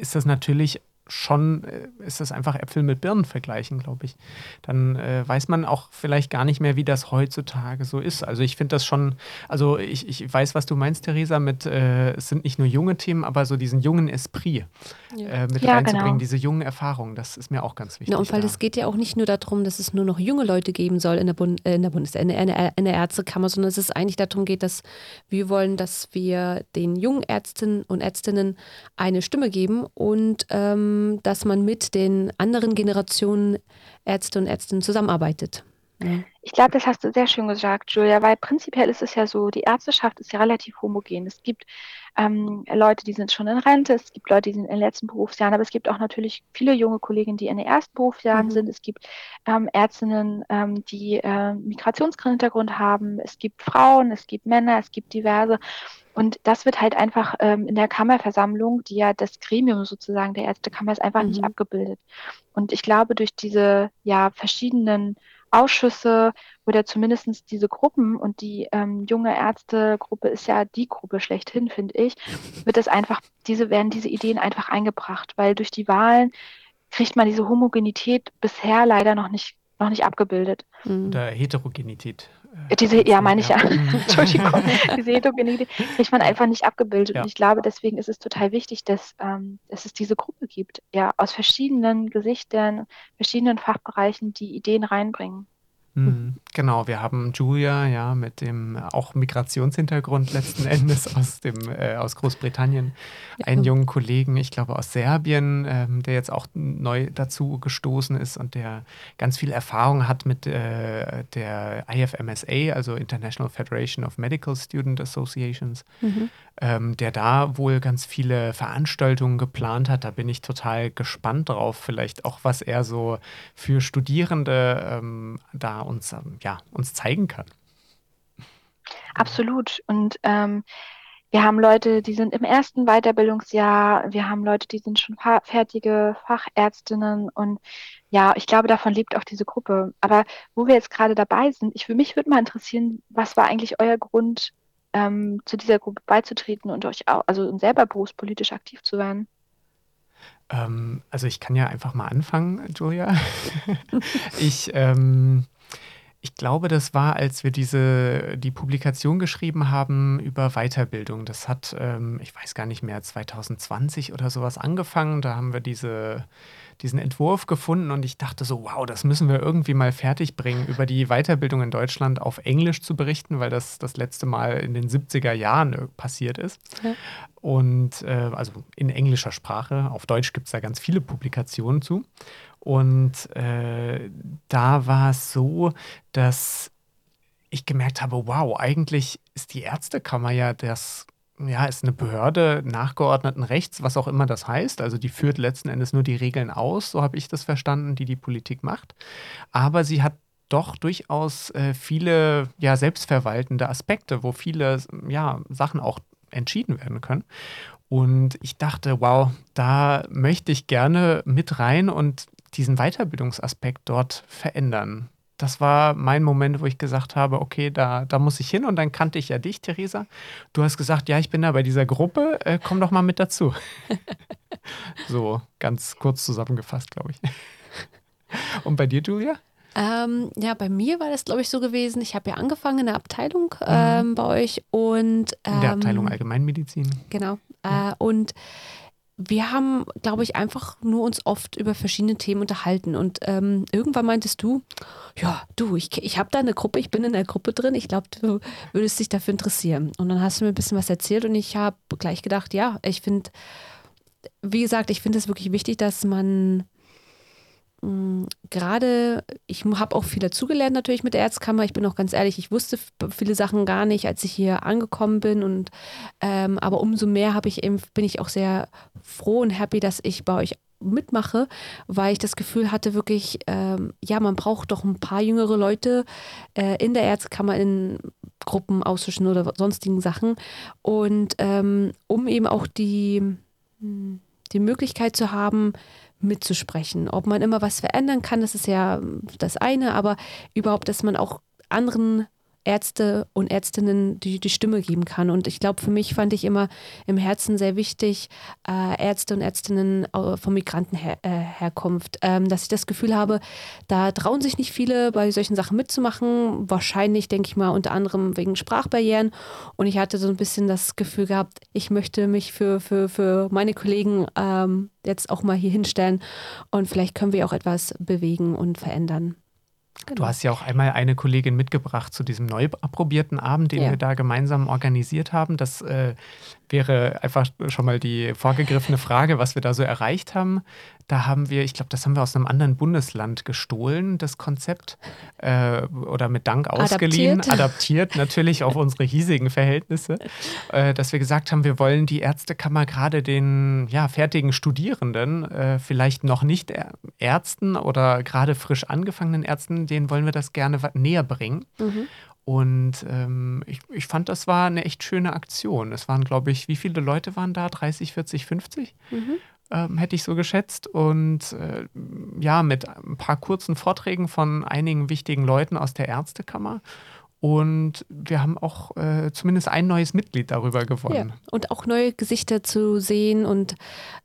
ist das natürlich schon äh, ist das einfach Äpfel mit Birnen vergleichen, glaube ich. Dann äh, weiß man auch vielleicht gar nicht mehr, wie das heutzutage so ist. Also ich finde das schon, also ich, ich weiß, was du meinst, Theresa, mit äh, es sind nicht nur junge Themen, aber so diesen jungen Esprit ja. äh, mit ja, reinzubringen, genau. diese jungen Erfahrungen, das ist mir auch ganz wichtig. Ja, und weil es geht ja auch nicht nur darum, dass es nur noch junge Leute geben soll in der, Bund äh, in der Bundes in der, in der Ärztekammer, sondern dass es eigentlich darum geht, dass wir wollen, dass wir den jungen Ärztinnen und Ärztinnen eine Stimme geben und ähm, ähm, dass man mit den anderen Generationen Ärzte und Ärztinnen zusammenarbeitet. Ja. Ich glaube, das hast du sehr schön gesagt, Julia, weil prinzipiell ist es ja so, die Ärzteschaft ist ja relativ homogen. Es gibt ähm, Leute, die sind schon in Rente, es gibt Leute, die sind in den letzten Berufsjahren, aber es gibt auch natürlich viele junge Kolleginnen, die in den ersten Berufsjahren mhm. sind. Es gibt ähm, Ärztinnen, ähm, die äh, Migrationshintergrund haben, es gibt Frauen, es gibt Männer, es gibt diverse. Und das wird halt einfach ähm, in der Kammerversammlung, die ja das Gremium sozusagen der Ärztekammer ist, einfach mhm. nicht abgebildet. Und ich glaube, durch diese ja verschiedenen Ausschüsse oder zumindest diese Gruppen und die ähm, junge Ärztegruppe ist ja die Gruppe schlechthin, finde ich, wird das einfach, diese werden diese Ideen einfach eingebracht, weil durch die Wahlen kriegt man diese Homogenität bisher leider noch nicht, noch nicht abgebildet. Mhm. Oder Heterogenität. Äh, diese, ja, meine ich ja. Entschuldigung. Diese Heterogenität kriegt man einfach nicht abgebildet. Ja. Und ich glaube, deswegen ist es total wichtig, dass, ähm, dass es diese Gruppe gibt, ja, aus verschiedenen Gesichtern, verschiedenen Fachbereichen, die Ideen reinbringen. Mhm. Genau, wir haben Julia ja mit dem auch Migrationshintergrund letzten Endes aus dem äh, aus Großbritannien, einen jungen Kollegen, ich glaube aus Serbien, ähm, der jetzt auch neu dazu gestoßen ist und der ganz viel Erfahrung hat mit äh, der IFMSA, also International Federation of Medical Student Associations, mhm. Ähm, der da wohl ganz viele Veranstaltungen geplant hat. Da bin ich total gespannt drauf, vielleicht auch was er so für Studierende ähm, da uns, ähm, ja, uns zeigen kann. Absolut. Und ähm, wir haben Leute, die sind im ersten Weiterbildungsjahr, wir haben Leute, die sind schon fertige Fachärztinnen und ja, ich glaube, davon lebt auch diese Gruppe. Aber wo wir jetzt gerade dabei sind, ich für mich würde mal interessieren, was war eigentlich euer Grund, ähm, zu dieser Gruppe beizutreten und euch auch, also selber berufspolitisch aktiv zu werden? Ähm, also ich kann ja einfach mal anfangen, Julia. ich ähm, ich glaube, das war, als wir diese, die Publikation geschrieben haben über Weiterbildung. Das hat, ähm, ich weiß gar nicht mehr, 2020 oder sowas angefangen. Da haben wir diese, diesen Entwurf gefunden und ich dachte so, wow, das müssen wir irgendwie mal fertig bringen, über die Weiterbildung in Deutschland auf Englisch zu berichten, weil das das letzte Mal in den 70er Jahren äh, passiert ist. Ja. Und äh, also in englischer Sprache. Auf Deutsch gibt es da ganz viele Publikationen zu. Und äh, da war es so, dass ich gemerkt habe, wow, eigentlich ist die Ärztekammer ja das, ja, ist eine Behörde nachgeordneten Rechts, was auch immer das heißt. Also die führt letzten Endes nur die Regeln aus, so habe ich das verstanden, die die Politik macht. Aber sie hat doch durchaus äh, viele ja, selbstverwaltende Aspekte, wo viele ja, Sachen auch entschieden werden können. Und ich dachte, wow, da möchte ich gerne mit rein und diesen Weiterbildungsaspekt dort verändern. Das war mein Moment, wo ich gesagt habe, okay, da, da muss ich hin. Und dann kannte ich ja dich, Theresa. Du hast gesagt, ja, ich bin da bei dieser Gruppe, äh, komm doch mal mit dazu. so, ganz kurz zusammengefasst, glaube ich. Und bei dir, Julia? Ähm, ja, bei mir war das, glaube ich, so gewesen. Ich habe ja angefangen in der Abteilung mhm. ähm, mhm. bei euch und ähm, in der Abteilung ähm, Allgemeinmedizin. Genau. Äh, und wir haben, glaube ich, einfach nur uns oft über verschiedene Themen unterhalten. Und ähm, irgendwann meintest du, ja, du, ich, ich habe da eine Gruppe, ich bin in der Gruppe drin, ich glaube, du würdest dich dafür interessieren. Und dann hast du mir ein bisschen was erzählt und ich habe gleich gedacht, ja, ich finde, wie gesagt, ich finde es wirklich wichtig, dass man gerade, ich habe auch viel dazugelernt natürlich mit der Erzkammer. Ich bin auch ganz ehrlich, ich wusste viele Sachen gar nicht, als ich hier angekommen bin. Und ähm, aber umso mehr habe ich eben, bin ich auch sehr froh und happy, dass ich bei euch mitmache, weil ich das Gefühl hatte, wirklich, ähm, ja, man braucht doch ein paar jüngere Leute äh, in der Ärztekammer in Gruppen, Ausschüssen oder sonstigen Sachen. Und ähm, um eben auch die, die Möglichkeit zu haben, mitzusprechen. Ob man immer was verändern kann, das ist ja das eine, aber überhaupt, dass man auch anderen Ärzte und Ärztinnen die, die Stimme geben kann. Und ich glaube, für mich fand ich immer im Herzen sehr wichtig, äh, Ärzte und Ärztinnen von Migrantenherkunft, äh, ähm, dass ich das Gefühl habe, da trauen sich nicht viele bei solchen Sachen mitzumachen. Wahrscheinlich, denke ich mal, unter anderem wegen Sprachbarrieren. Und ich hatte so ein bisschen das Gefühl gehabt, ich möchte mich für, für, für meine Kollegen ähm, jetzt auch mal hier hinstellen und vielleicht können wir auch etwas bewegen und verändern. Genau. Du hast ja auch einmal eine Kollegin mitgebracht zu diesem neu approbierten Abend, den ja. wir da gemeinsam organisiert haben. Das äh, wäre einfach schon mal die vorgegriffene Frage, was wir da so erreicht haben. Da haben wir, ich glaube, das haben wir aus einem anderen Bundesland gestohlen, das Konzept, äh, oder mit Dank ausgeliehen, adaptiert, adaptiert natürlich auf unsere hiesigen Verhältnisse, äh, dass wir gesagt haben, wir wollen die Ärztekammer gerade den ja, fertigen Studierenden, äh, vielleicht noch nicht Ärzten oder gerade frisch angefangenen Ärzten, denen wollen wir das gerne näher bringen. Mhm. Und ähm, ich, ich fand, das war eine echt schöne Aktion. Es waren, glaube ich, wie viele Leute waren da? 30, 40, 50? Mhm. Ähm, hätte ich so geschätzt. Und äh, ja, mit ein paar kurzen Vorträgen von einigen wichtigen Leuten aus der Ärztekammer. Und wir haben auch äh, zumindest ein neues Mitglied darüber gewonnen. Ja, und auch neue Gesichter zu sehen und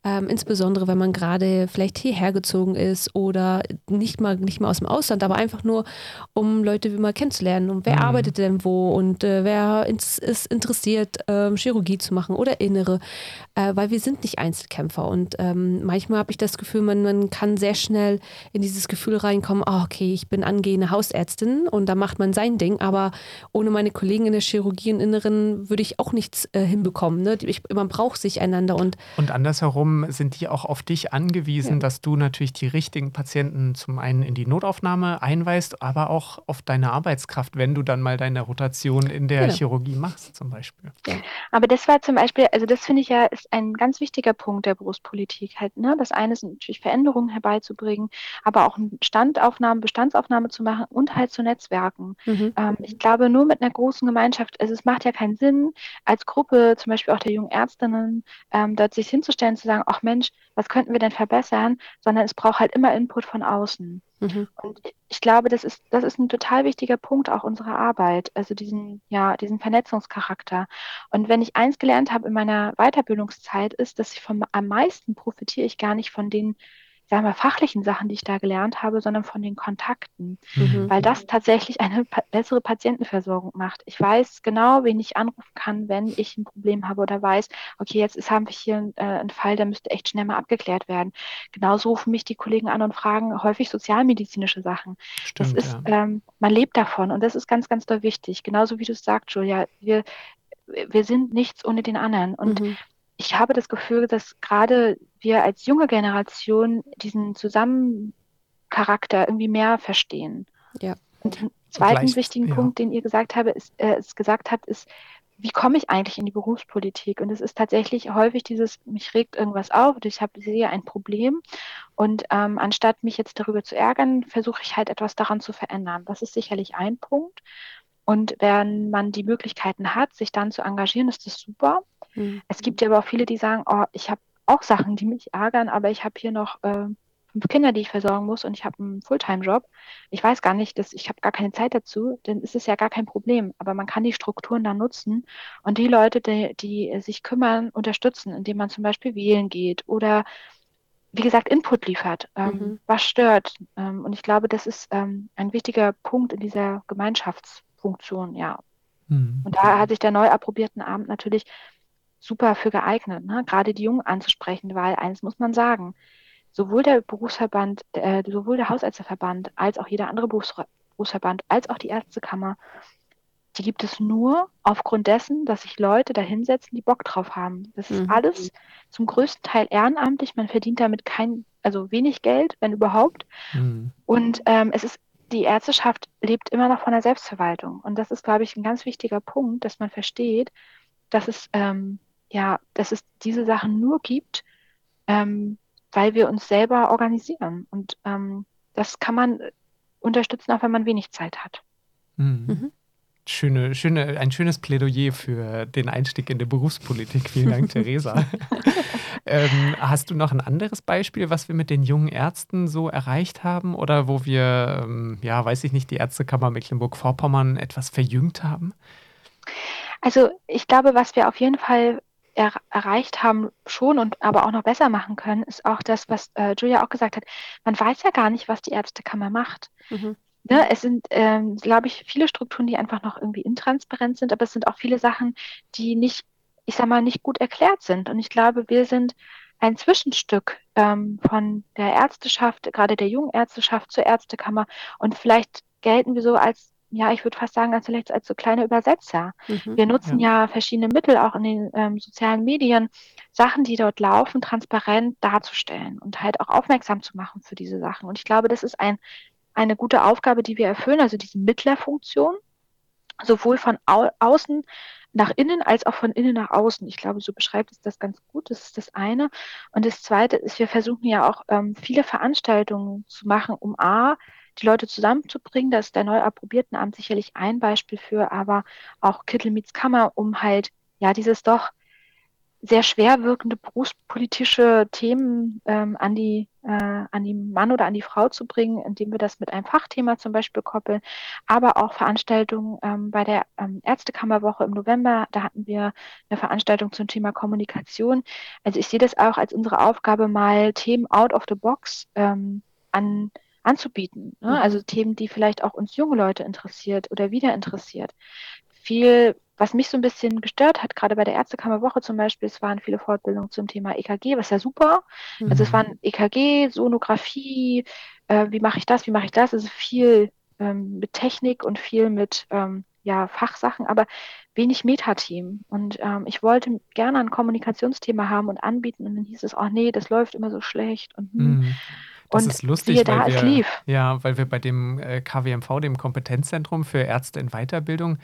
ähm, insbesondere, wenn man gerade vielleicht hierher gezogen ist oder nicht mal, nicht mal aus dem Ausland, aber einfach nur, um Leute wie mal kennenzulernen. Und wer mhm. arbeitet denn wo und äh, wer ins, ist interessiert, ähm, Chirurgie zu machen oder Innere. Äh, weil wir sind nicht Einzelkämpfer. Und ähm, manchmal habe ich das Gefühl, man, man kann sehr schnell in dieses Gefühl reinkommen, oh, okay, ich bin angehende Hausärztin und da macht man sein Ding, aber aber ohne meine Kollegen in der Chirurgie und Inneren würde ich auch nichts äh, hinbekommen. Ne? Ich, man braucht sich einander. Und, und andersherum sind die auch auf dich angewiesen, ja. dass du natürlich die richtigen Patienten zum einen in die Notaufnahme einweist, aber auch auf deine Arbeitskraft, wenn du dann mal deine Rotation in der genau. Chirurgie machst zum Beispiel. Ja. Aber das war zum Beispiel, also das finde ich ja ist ein ganz wichtiger Punkt der Berufspolitik halt. Ne? Das eine ist natürlich Veränderungen herbeizubringen, aber auch Standaufnahme, Bestandsaufnahme zu machen und halt zu netzwerken. Mhm. Ähm, ich glaube, nur mit einer großen Gemeinschaft, also es macht ja keinen Sinn, als Gruppe, zum Beispiel auch der jungen Ärztinnen, ähm, dort sich hinzustellen, zu sagen, ach Mensch, was könnten wir denn verbessern, sondern es braucht halt immer Input von außen. Mhm. Und ich glaube, das ist, das ist ein total wichtiger Punkt auch unserer Arbeit, also diesen, ja, diesen Vernetzungscharakter. Und wenn ich eins gelernt habe in meiner Weiterbildungszeit, ist, dass ich vom, am meisten profitiere ich gar nicht von den sagen wir, fachlichen Sachen, die ich da gelernt habe, sondern von den Kontakten, mhm. weil das tatsächlich eine pa bessere Patientenversorgung macht. Ich weiß genau, wen ich anrufen kann, wenn ich ein Problem habe oder weiß, okay, jetzt ist, haben wir hier äh, einen Fall, der müsste echt schnell mal abgeklärt werden. Genauso rufen mich die Kollegen an und fragen häufig sozialmedizinische Sachen. Stimmt, das ist, ja. ähm, man lebt davon und das ist ganz, ganz doll wichtig. Genauso wie du es sagst, Julia, wir, wir sind nichts ohne den anderen. Und mhm ich habe das Gefühl, dass gerade wir als junge Generation diesen Zusammencharakter irgendwie mehr verstehen. Ja. Und den zweiten Gleich, wichtigen ja. Punkt, den ihr gesagt, habe, ist, äh, gesagt habt, ist, wie komme ich eigentlich in die Berufspolitik? Und es ist tatsächlich häufig dieses, mich regt irgendwas auf, ich habe sehe ein Problem und ähm, anstatt mich jetzt darüber zu ärgern, versuche ich halt etwas daran zu verändern. Das ist sicherlich ein Punkt. Und wenn man die Möglichkeiten hat, sich dann zu engagieren, ist das super. Mhm. Es gibt ja aber auch viele, die sagen, oh, ich habe auch Sachen, die mich ärgern, aber ich habe hier noch äh, fünf Kinder, die ich versorgen muss und ich habe einen Fulltime-Job. Ich weiß gar nicht, dass ich habe gar keine Zeit dazu, dann ist es ja gar kein Problem. Aber man kann die Strukturen dann nutzen und die Leute, die, die sich kümmern, unterstützen, indem man zum Beispiel wählen geht oder wie gesagt, Input liefert, ähm, mhm. was stört. Ähm, und ich glaube, das ist ähm, ein wichtiger Punkt in dieser Gemeinschaftsfunktion, ja. Mhm. Und da hat sich der neu approbierten Abend natürlich super für geeignet, ne? gerade die Jungen anzusprechen, weil eines muss man sagen, sowohl der Berufsverband, äh, sowohl der Hausärzteverband als auch jeder andere Berufs Berufsverband, als auch die Ärztekammer, die gibt es nur aufgrund dessen, dass sich Leute da hinsetzen, die Bock drauf haben. Das ist mhm. alles zum größten Teil ehrenamtlich. Man verdient damit kein, also wenig Geld, wenn überhaupt. Mhm. Und ähm, es ist, die Ärzteschaft lebt immer noch von der Selbstverwaltung. Und das ist, glaube ich, ein ganz wichtiger Punkt, dass man versteht, dass es ähm, ja, dass es diese Sachen nur gibt, ähm, weil wir uns selber organisieren. Und ähm, das kann man unterstützen, auch wenn man wenig Zeit hat. Mhm. Mhm. Schöne, schöne, ein schönes Plädoyer für den Einstieg in die Berufspolitik. Vielen Dank, Theresa. ähm, hast du noch ein anderes Beispiel, was wir mit den jungen Ärzten so erreicht haben oder wo wir, ähm, ja, weiß ich nicht, die Ärztekammer Mecklenburg-Vorpommern etwas verjüngt haben? Also ich glaube, was wir auf jeden Fall er erreicht haben schon und aber auch noch besser machen können, ist auch das, was äh, Julia auch gesagt hat. Man weiß ja gar nicht, was die Ärztekammer macht. Mhm. Ne, es sind, ähm, glaube ich, viele Strukturen, die einfach noch irgendwie intransparent sind, aber es sind auch viele Sachen, die nicht, ich sag mal, nicht gut erklärt sind. Und ich glaube, wir sind ein Zwischenstück ähm, von der Ärzteschaft, gerade der jungen Ärzteschaft zur Ärztekammer. Und vielleicht gelten wir so als ja, ich würde fast sagen, als vielleicht als so kleine Übersetzer. Mhm, wir nutzen ja. ja. verschiedene Mittel auch in den ähm, sozialen Medien, Sachen, die dort laufen, transparent darzustellen und halt auch aufmerksam zu machen für diese Sachen. Und ich glaube, das ist ein, eine gute Aufgabe, die wir erfüllen, also diese Mittlerfunktion, sowohl von au außen nach innen als auch von innen nach außen. Ich glaube, so beschreibt es das ganz gut. Das ist das eine. Und das zweite ist, wir versuchen ja auch ähm, viele Veranstaltungen zu machen, um A, die Leute zusammenzubringen. Das ist der neu approbierten Amt sicherlich ein Beispiel für, aber auch Kittel Miets Kammer, um halt ja dieses doch sehr schwer wirkende berufspolitische Themen ähm, an, die, äh, an den Mann oder an die Frau zu bringen, indem wir das mit einem Fachthema zum Beispiel koppeln, aber auch Veranstaltungen ähm, bei der ähm, Ärztekammerwoche im November, da hatten wir eine Veranstaltung zum Thema Kommunikation. Also ich sehe das auch als unsere Aufgabe, mal Themen out of the box ähm, an, anzubieten. Ne? Mhm. Also Themen, die vielleicht auch uns junge Leute interessiert oder wieder interessiert. Viel was mich so ein bisschen gestört hat, gerade bei der Ärztekammerwoche zum Beispiel, es waren viele Fortbildungen zum Thema EKG, was ja super. Mhm. Also es mhm. waren EKG, Sonographie, äh, wie mache ich das, wie mache ich das? Also viel ähm, mit Technik und viel mit ähm, ja, Fachsachen, aber wenig Metathemen. Und ähm, ich wollte gerne ein Kommunikationsthema haben und anbieten und dann hieß es, oh nee, das läuft immer so schlecht. Und, hm. mhm. Das und ist lustig, weil da, wir, ja, weil wir bei dem äh, KWMV, dem Kompetenzzentrum für Ärzte in Weiterbildung,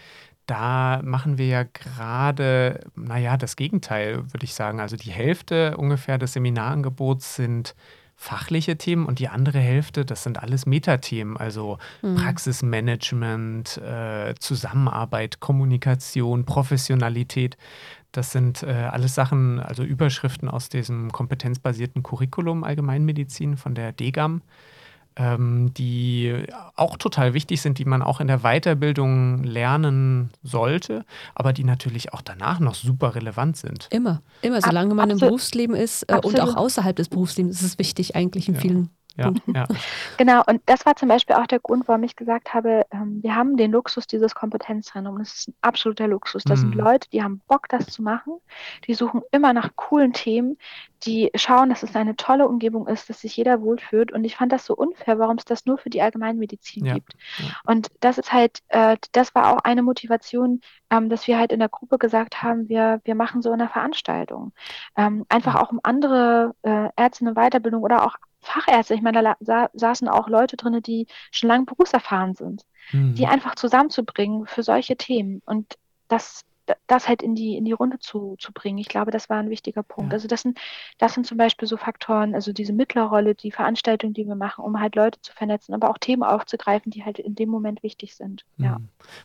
da machen wir ja gerade, naja, das Gegenteil, würde ich sagen. Also die Hälfte ungefähr des Seminarangebots sind fachliche Themen und die andere Hälfte, das sind alles Metathemen, also mhm. Praxismanagement, äh, Zusammenarbeit, Kommunikation, Professionalität. Das sind äh, alles Sachen, also Überschriften aus diesem kompetenzbasierten Curriculum Allgemeinmedizin von der DGAM ähm, die auch total wichtig sind, die man auch in der Weiterbildung lernen sollte, aber die natürlich auch danach noch super relevant sind. Immer, immer, solange man Absolut. im Berufsleben ist äh, und auch außerhalb des Berufslebens ist es wichtig eigentlich in ja. vielen ja, ja. Genau, und das war zum Beispiel auch der Grund, warum ich gesagt habe, ähm, wir haben den Luxus dieses Kompetenzzentrums. Das ist ein absoluter Luxus. Das mhm. sind Leute, die haben Bock, das zu machen. Die suchen immer nach coolen Themen. Die schauen, dass es eine tolle Umgebung ist, dass sich jeder wohlfühlt. Und ich fand das so unfair, warum es das nur für die Allgemeinmedizin ja. gibt. Ja. Und das ist halt, äh, das war auch eine Motivation, ähm, dass wir halt in der Gruppe gesagt haben, wir, wir machen so eine Veranstaltung. Ähm, einfach auch um andere äh, Ärzte in Weiterbildung oder auch Fachärzte, ich meine, da sa saßen auch Leute drin, die schon lange berufserfahren sind, mhm. die einfach zusammenzubringen für solche Themen. Und das das halt in die, in die Runde zu, zu bringen. Ich glaube, das war ein wichtiger Punkt. Ja. Also das sind, das sind zum Beispiel so Faktoren, also diese Mittlerrolle, die Veranstaltung, die wir machen, um halt Leute zu vernetzen, aber auch Themen aufzugreifen, die halt in dem Moment wichtig sind. Mhm. Ja.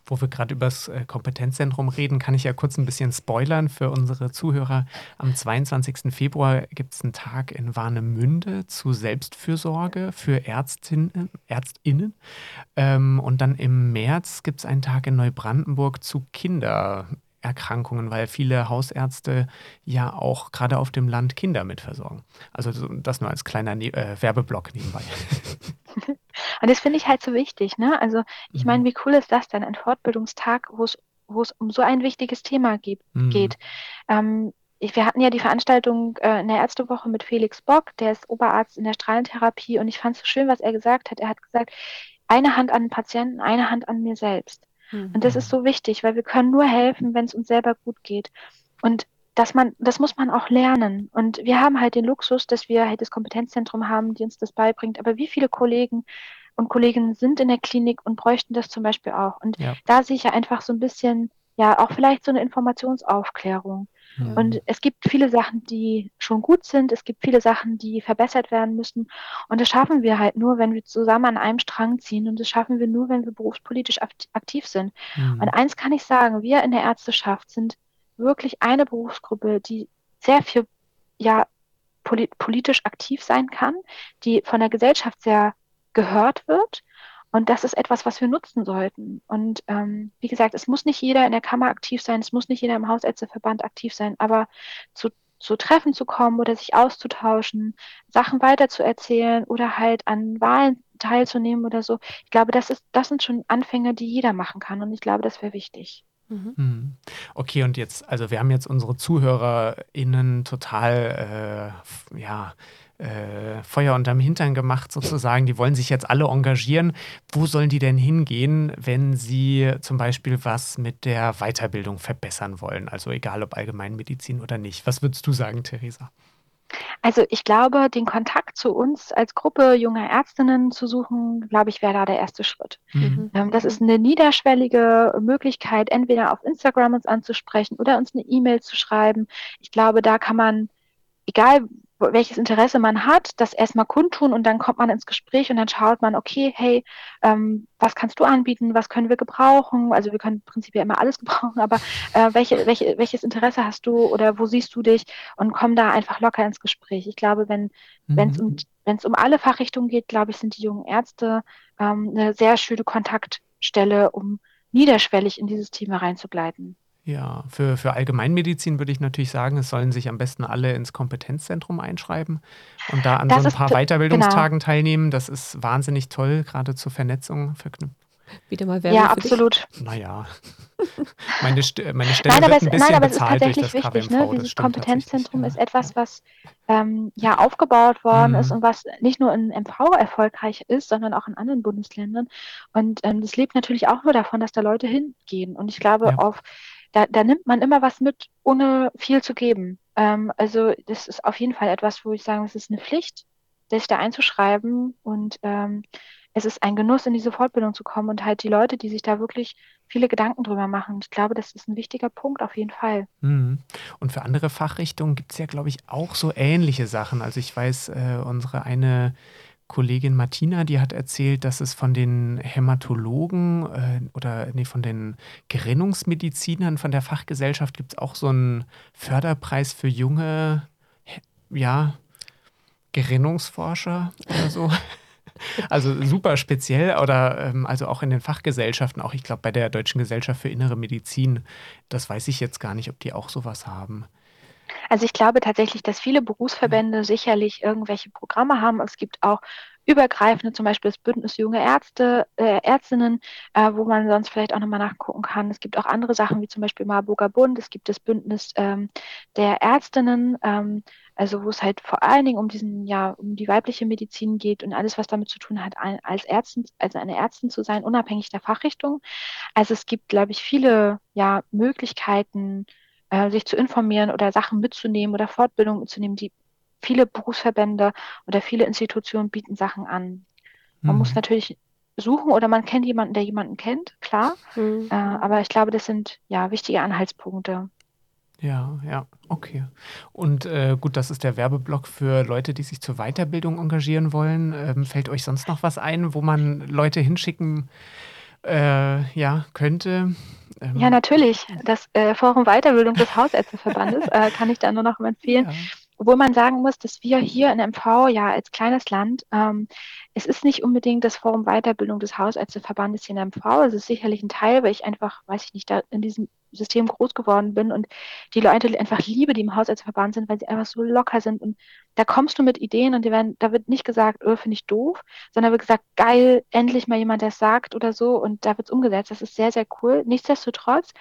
Wo wir gerade über das äh, Kompetenzzentrum reden, kann ich ja kurz ein bisschen spoilern für unsere Zuhörer. Am 22. Februar gibt es einen Tag in Warnemünde zu Selbstfürsorge für Ärztinnen, Ärztinnen. Ähm, und dann im März gibt es einen Tag in Neubrandenburg zu Kinder. Erkrankungen, weil viele Hausärzte ja auch gerade auf dem Land Kinder mitversorgen. Also das nur als kleiner ne äh, Werbeblock nebenbei. Und das finde ich halt so wichtig. Ne? Also ich mhm. meine, wie cool ist das denn, ein Fortbildungstag, wo es wo es um so ein wichtiges Thema geht. Mhm. geht. Ähm, ich, wir hatten ja die Veranstaltung äh, in der Ärztewoche mit Felix Bock, der ist Oberarzt in der Strahlentherapie und ich fand es so schön, was er gesagt hat. Er hat gesagt, eine Hand an den Patienten, eine Hand an mir selbst. Und das ist mhm. so wichtig, weil wir können nur helfen, wenn es uns selber gut geht. Und dass man, das muss man auch lernen. Und wir haben halt den Luxus, dass wir halt das Kompetenzzentrum haben, die uns das beibringt. Aber wie viele Kollegen und Kolleginnen sind in der Klinik und bräuchten das zum Beispiel auch? Und ja. da sehe ich ja einfach so ein bisschen, ja, auch vielleicht so eine Informationsaufklärung. Mhm. Und es gibt viele Sachen, die schon gut sind. Es gibt viele Sachen, die verbessert werden müssen. Und das schaffen wir halt nur, wenn wir zusammen an einem Strang ziehen. Und das schaffen wir nur, wenn wir berufspolitisch aktiv sind. Mhm. Und eins kann ich sagen, wir in der Ärzteschaft sind wirklich eine Berufsgruppe, die sehr viel, ja, politisch aktiv sein kann, die von der Gesellschaft sehr gehört wird und das ist etwas, was wir nutzen sollten. Und ähm, wie gesagt, es muss nicht jeder in der Kammer aktiv sein, es muss nicht jeder im Hausärzteverband aktiv sein, aber zu, zu Treffen zu kommen oder sich auszutauschen, Sachen weiterzuerzählen oder halt an Wahlen teilzunehmen oder so. Ich glaube, das, ist, das sind schon Anfänge, die jeder machen kann. Und ich glaube, das wäre wichtig. Mhm. Hm. Okay, und jetzt, also wir haben jetzt unsere ZuhörerInnen total, äh, ja, äh, Feuer unterm Hintern gemacht, sozusagen. Die wollen sich jetzt alle engagieren. Wo sollen die denn hingehen, wenn sie zum Beispiel was mit der Weiterbildung verbessern wollen? Also egal ob Allgemeinmedizin oder nicht. Was würdest du sagen, Theresa? Also ich glaube, den Kontakt zu uns als Gruppe junger Ärztinnen zu suchen, glaube ich, wäre da der erste Schritt. Mhm. Ähm, das ist eine niederschwellige Möglichkeit, entweder auf Instagram uns anzusprechen oder uns eine E-Mail zu schreiben. Ich glaube, da kann man egal welches Interesse man hat, das erstmal kundtun und dann kommt man ins Gespräch und dann schaut man, okay, hey, ähm, was kannst du anbieten, was können wir gebrauchen? Also wir können prinzipiell immer alles gebrauchen, aber äh, welche, welche, welches Interesse hast du oder wo siehst du dich und komm da einfach locker ins Gespräch. Ich glaube, wenn mhm. es um, wenn's um alle Fachrichtungen geht, glaube ich, sind die jungen Ärzte ähm, eine sehr schöne Kontaktstelle, um niederschwellig in dieses Thema reinzugleiten. Ja, für, für Allgemeinmedizin würde ich natürlich sagen, es sollen sich am besten alle ins Kompetenzzentrum einschreiben und da an das so ein paar Weiterbildungstagen genau. teilnehmen. Das ist wahnsinnig toll, gerade zur Vernetzung verknüpft. Wieder mal Werbung Ja, absolut. Naja, meine, St meine Stelle nein, wird ein bisschen nein, aber bezahlt es ist tatsächlich wichtig. Ne? Dieses Kompetenzzentrum ja. ist etwas, was ähm, ja aufgebaut worden mhm. ist und was nicht nur in MV erfolgreich ist, sondern auch in anderen Bundesländern. Und ähm, das lebt natürlich auch nur davon, dass da Leute hingehen. Und ich glaube, ja. auf da, da nimmt man immer was mit, ohne viel zu geben. Ähm, also das ist auf jeden Fall etwas, wo ich sage, es ist eine Pflicht, sich da einzuschreiben und ähm, es ist ein Genuss, in diese Fortbildung zu kommen und halt die Leute, die sich da wirklich viele Gedanken drüber machen. Ich glaube, das ist ein wichtiger Punkt auf jeden Fall. Mhm. Und für andere Fachrichtungen gibt es ja, glaube ich, auch so ähnliche Sachen. Also ich weiß, äh, unsere eine Kollegin Martina, die hat erzählt, dass es von den Hämatologen äh, oder nee, von den Gerinnungsmedizinern von der Fachgesellschaft gibt es auch so einen Förderpreis für junge, ja, Gerinnungsforscher oder so. Also super speziell oder ähm, also auch in den Fachgesellschaften, auch ich glaube bei der Deutschen Gesellschaft für Innere Medizin, das weiß ich jetzt gar nicht, ob die auch sowas haben. Also ich glaube tatsächlich, dass viele Berufsverbände sicherlich irgendwelche Programme haben. Es gibt auch übergreifende, zum Beispiel das Bündnis Junge Ärzte, äh, Ärztinnen, äh, wo man sonst vielleicht auch nochmal nachgucken kann. Es gibt auch andere Sachen, wie zum Beispiel Marburger Bund. Es gibt das Bündnis ähm, der Ärztinnen, ähm, also wo es halt vor allen Dingen um diesen, ja, um die weibliche Medizin geht und alles, was damit zu tun hat, ein, als Ärztin, also eine Ärztin zu sein, unabhängig der Fachrichtung. Also es gibt, glaube ich, viele ja, Möglichkeiten, äh, sich zu informieren oder Sachen mitzunehmen oder Fortbildungen mitzunehmen. Die viele Berufsverbände oder viele Institutionen bieten Sachen an. Man mhm. muss natürlich suchen oder man kennt jemanden, der jemanden kennt, klar. Mhm. Äh, aber ich glaube, das sind ja wichtige Anhaltspunkte. Ja, ja, okay. Und äh, gut, das ist der Werbeblock für Leute, die sich zur Weiterbildung engagieren wollen. Ähm, fällt euch sonst noch was ein, wo man Leute hinschicken äh, ja, könnte? Ähm, ja, natürlich. Das äh, Forum Weiterbildung des Hausärzteverbandes äh, kann ich da nur noch empfehlen. Ja. Obwohl man sagen muss, dass wir hier in MV ja als kleines Land, ähm, es ist nicht unbedingt das Forum Weiterbildung des Hausärzteverbandes hier in MV. Es ist sicherlich ein Teil, weil ich einfach, weiß ich nicht, da in diesem System groß geworden bin und die Leute einfach liebe, die im Hausärzteverband sind, weil sie einfach so locker sind. Und da kommst du mit Ideen und werden, da wird nicht gesagt, oh, finde ich doof, sondern wird gesagt, geil, endlich mal jemand, der es sagt oder so. Und da wird es umgesetzt. Das ist sehr, sehr cool. Nichtsdestotrotz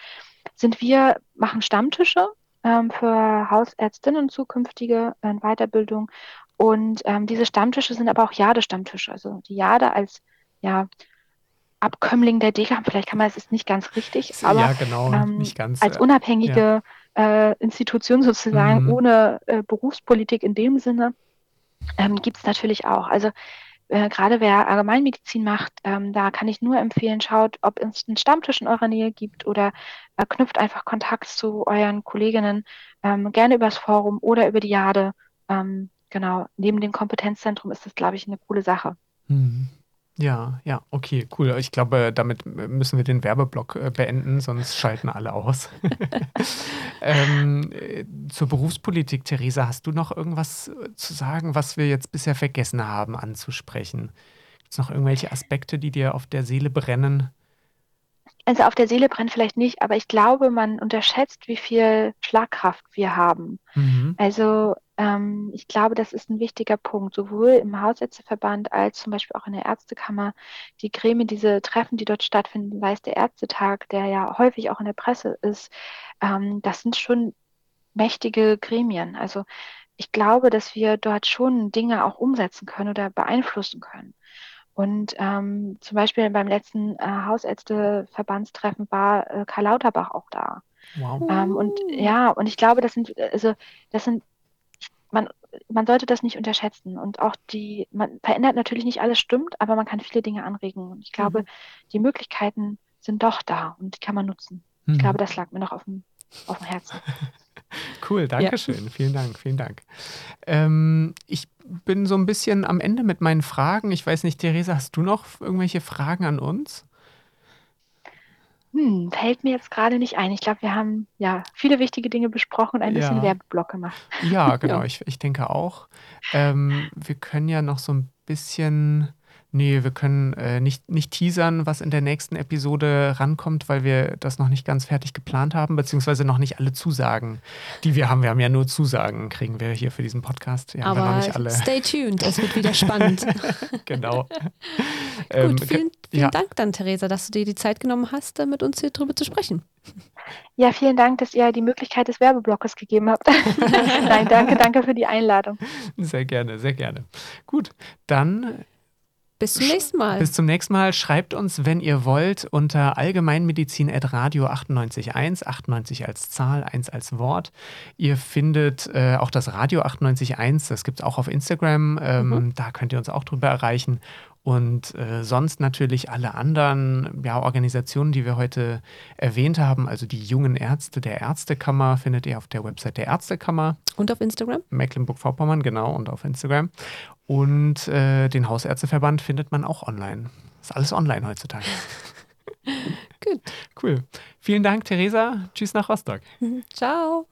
sind wir, machen Stammtische ähm, für Hausärztinnen zukünftige äh, Weiterbildung. Und ähm, diese Stammtische sind aber auch Jade-Stammtische. Also die Jade als ja, Abkömmling der DGAM, vielleicht kann man es ist nicht ganz richtig, aber ja, genau, ähm, ganz, als unabhängige ja. äh, Institution sozusagen, mhm. ohne äh, Berufspolitik in dem Sinne, ähm, gibt es natürlich auch. Also äh, gerade wer Allgemeinmedizin macht, ähm, da kann ich nur empfehlen, schaut, ob es einen Stammtisch in eurer Nähe gibt oder äh, knüpft einfach Kontakt zu euren Kolleginnen, ähm, gerne übers Forum oder über die Jade. Ähm, genau, neben dem Kompetenzzentrum ist das, glaube ich, eine coole Sache. Mhm. Ja, ja, okay, cool. Ich glaube, damit müssen wir den Werbeblock äh, beenden, sonst schalten alle aus. ähm, äh, zur Berufspolitik, Theresa, hast du noch irgendwas äh, zu sagen, was wir jetzt bisher vergessen haben anzusprechen? Gibt es noch irgendwelche Aspekte, die dir auf der Seele brennen? Also auf der Seele brennt vielleicht nicht, aber ich glaube, man unterschätzt, wie viel Schlagkraft wir haben. Mhm. Also ähm, ich glaube, das ist ein wichtiger Punkt, sowohl im Hausärzteverband als zum Beispiel auch in der Ärztekammer. Die Gremien, diese Treffen, die dort stattfinden, sei es der Ärztetag, der ja häufig auch in der Presse ist, ähm, das sind schon mächtige Gremien. Also ich glaube, dass wir dort schon Dinge auch umsetzen können oder beeinflussen können. Und ähm, zum Beispiel beim letzten äh, Hausärzteverbandstreffen war äh, Karl Lauterbach auch da. Wow. Ähm, und ja, und ich glaube, das sind, also das sind man, man sollte das nicht unterschätzen. Und auch die, man verändert natürlich nicht alles stimmt, aber man kann viele Dinge anregen. Und ich glaube, mhm. die Möglichkeiten sind doch da und die kann man nutzen. Mhm. Ich glaube, das lag mir noch auf dem, auf dem Herzen. Cool, danke schön. Vielen Dank, vielen Dank. Ähm, ich bin so ein bisschen am Ende mit meinen Fragen. Ich weiß nicht, Theresa, hast du noch irgendwelche Fragen an uns? Hm, fällt mir jetzt gerade nicht ein. Ich glaube, wir haben ja viele wichtige Dinge besprochen und ein bisschen Ja. Werbeblock gemacht. Ja, genau, Ja. ich, ich denke auch. Ähm, wir können ja noch so ein bisschen, nee, wir können äh, nicht, nicht teasern, was in der nächsten Episode rankommt, weil wir das noch nicht ganz fertig geplant haben, beziehungsweise noch nicht alle Zusagen, die wir haben. Wir haben ja nur Zusagen, kriegen wir hier für diesen Podcast. Haben wir noch Aber nicht alle. stay tuned, es wird wieder spannend. Genau. Ähm, Gut, vielen, vielen ja. Dank dann, Theresa, dass du dir die Zeit genommen hast, äh, mit uns hier drüber zu sprechen. Ja, vielen Dank, dass ihr die Möglichkeit des Werbeblockes gegeben habt. Nein, danke, danke für die Einladung. Sehr gerne, sehr gerne. Gut, dann Bis zum nächsten Mal. Bis zum nächsten Mal. Schreibt uns, wenn ihr wollt, unter allgemeinmedizin.radio 98.1, 98 als Zahl, 1 als Wort. Ihr findet äh, auch das Radio 98.1, das gibt es auch auf Instagram. Ähm, Mhm. Da könnt ihr uns auch drüber erreichen. Und äh, sonst natürlich alle anderen ja, Organisationen, die wir heute erwähnt haben. Also die jungen Ärzte der Ärztekammer findet ihr auf der Website der Ärztekammer. Und auf Instagram? Mecklenburg-Vorpommern, genau, und auf Instagram. Und äh, den Hausärzteverband findet man auch online. Ist alles online heutzutage. Gut. Cool. Vielen Dank, Theresa. Tschüss nach Rostock. Ciao.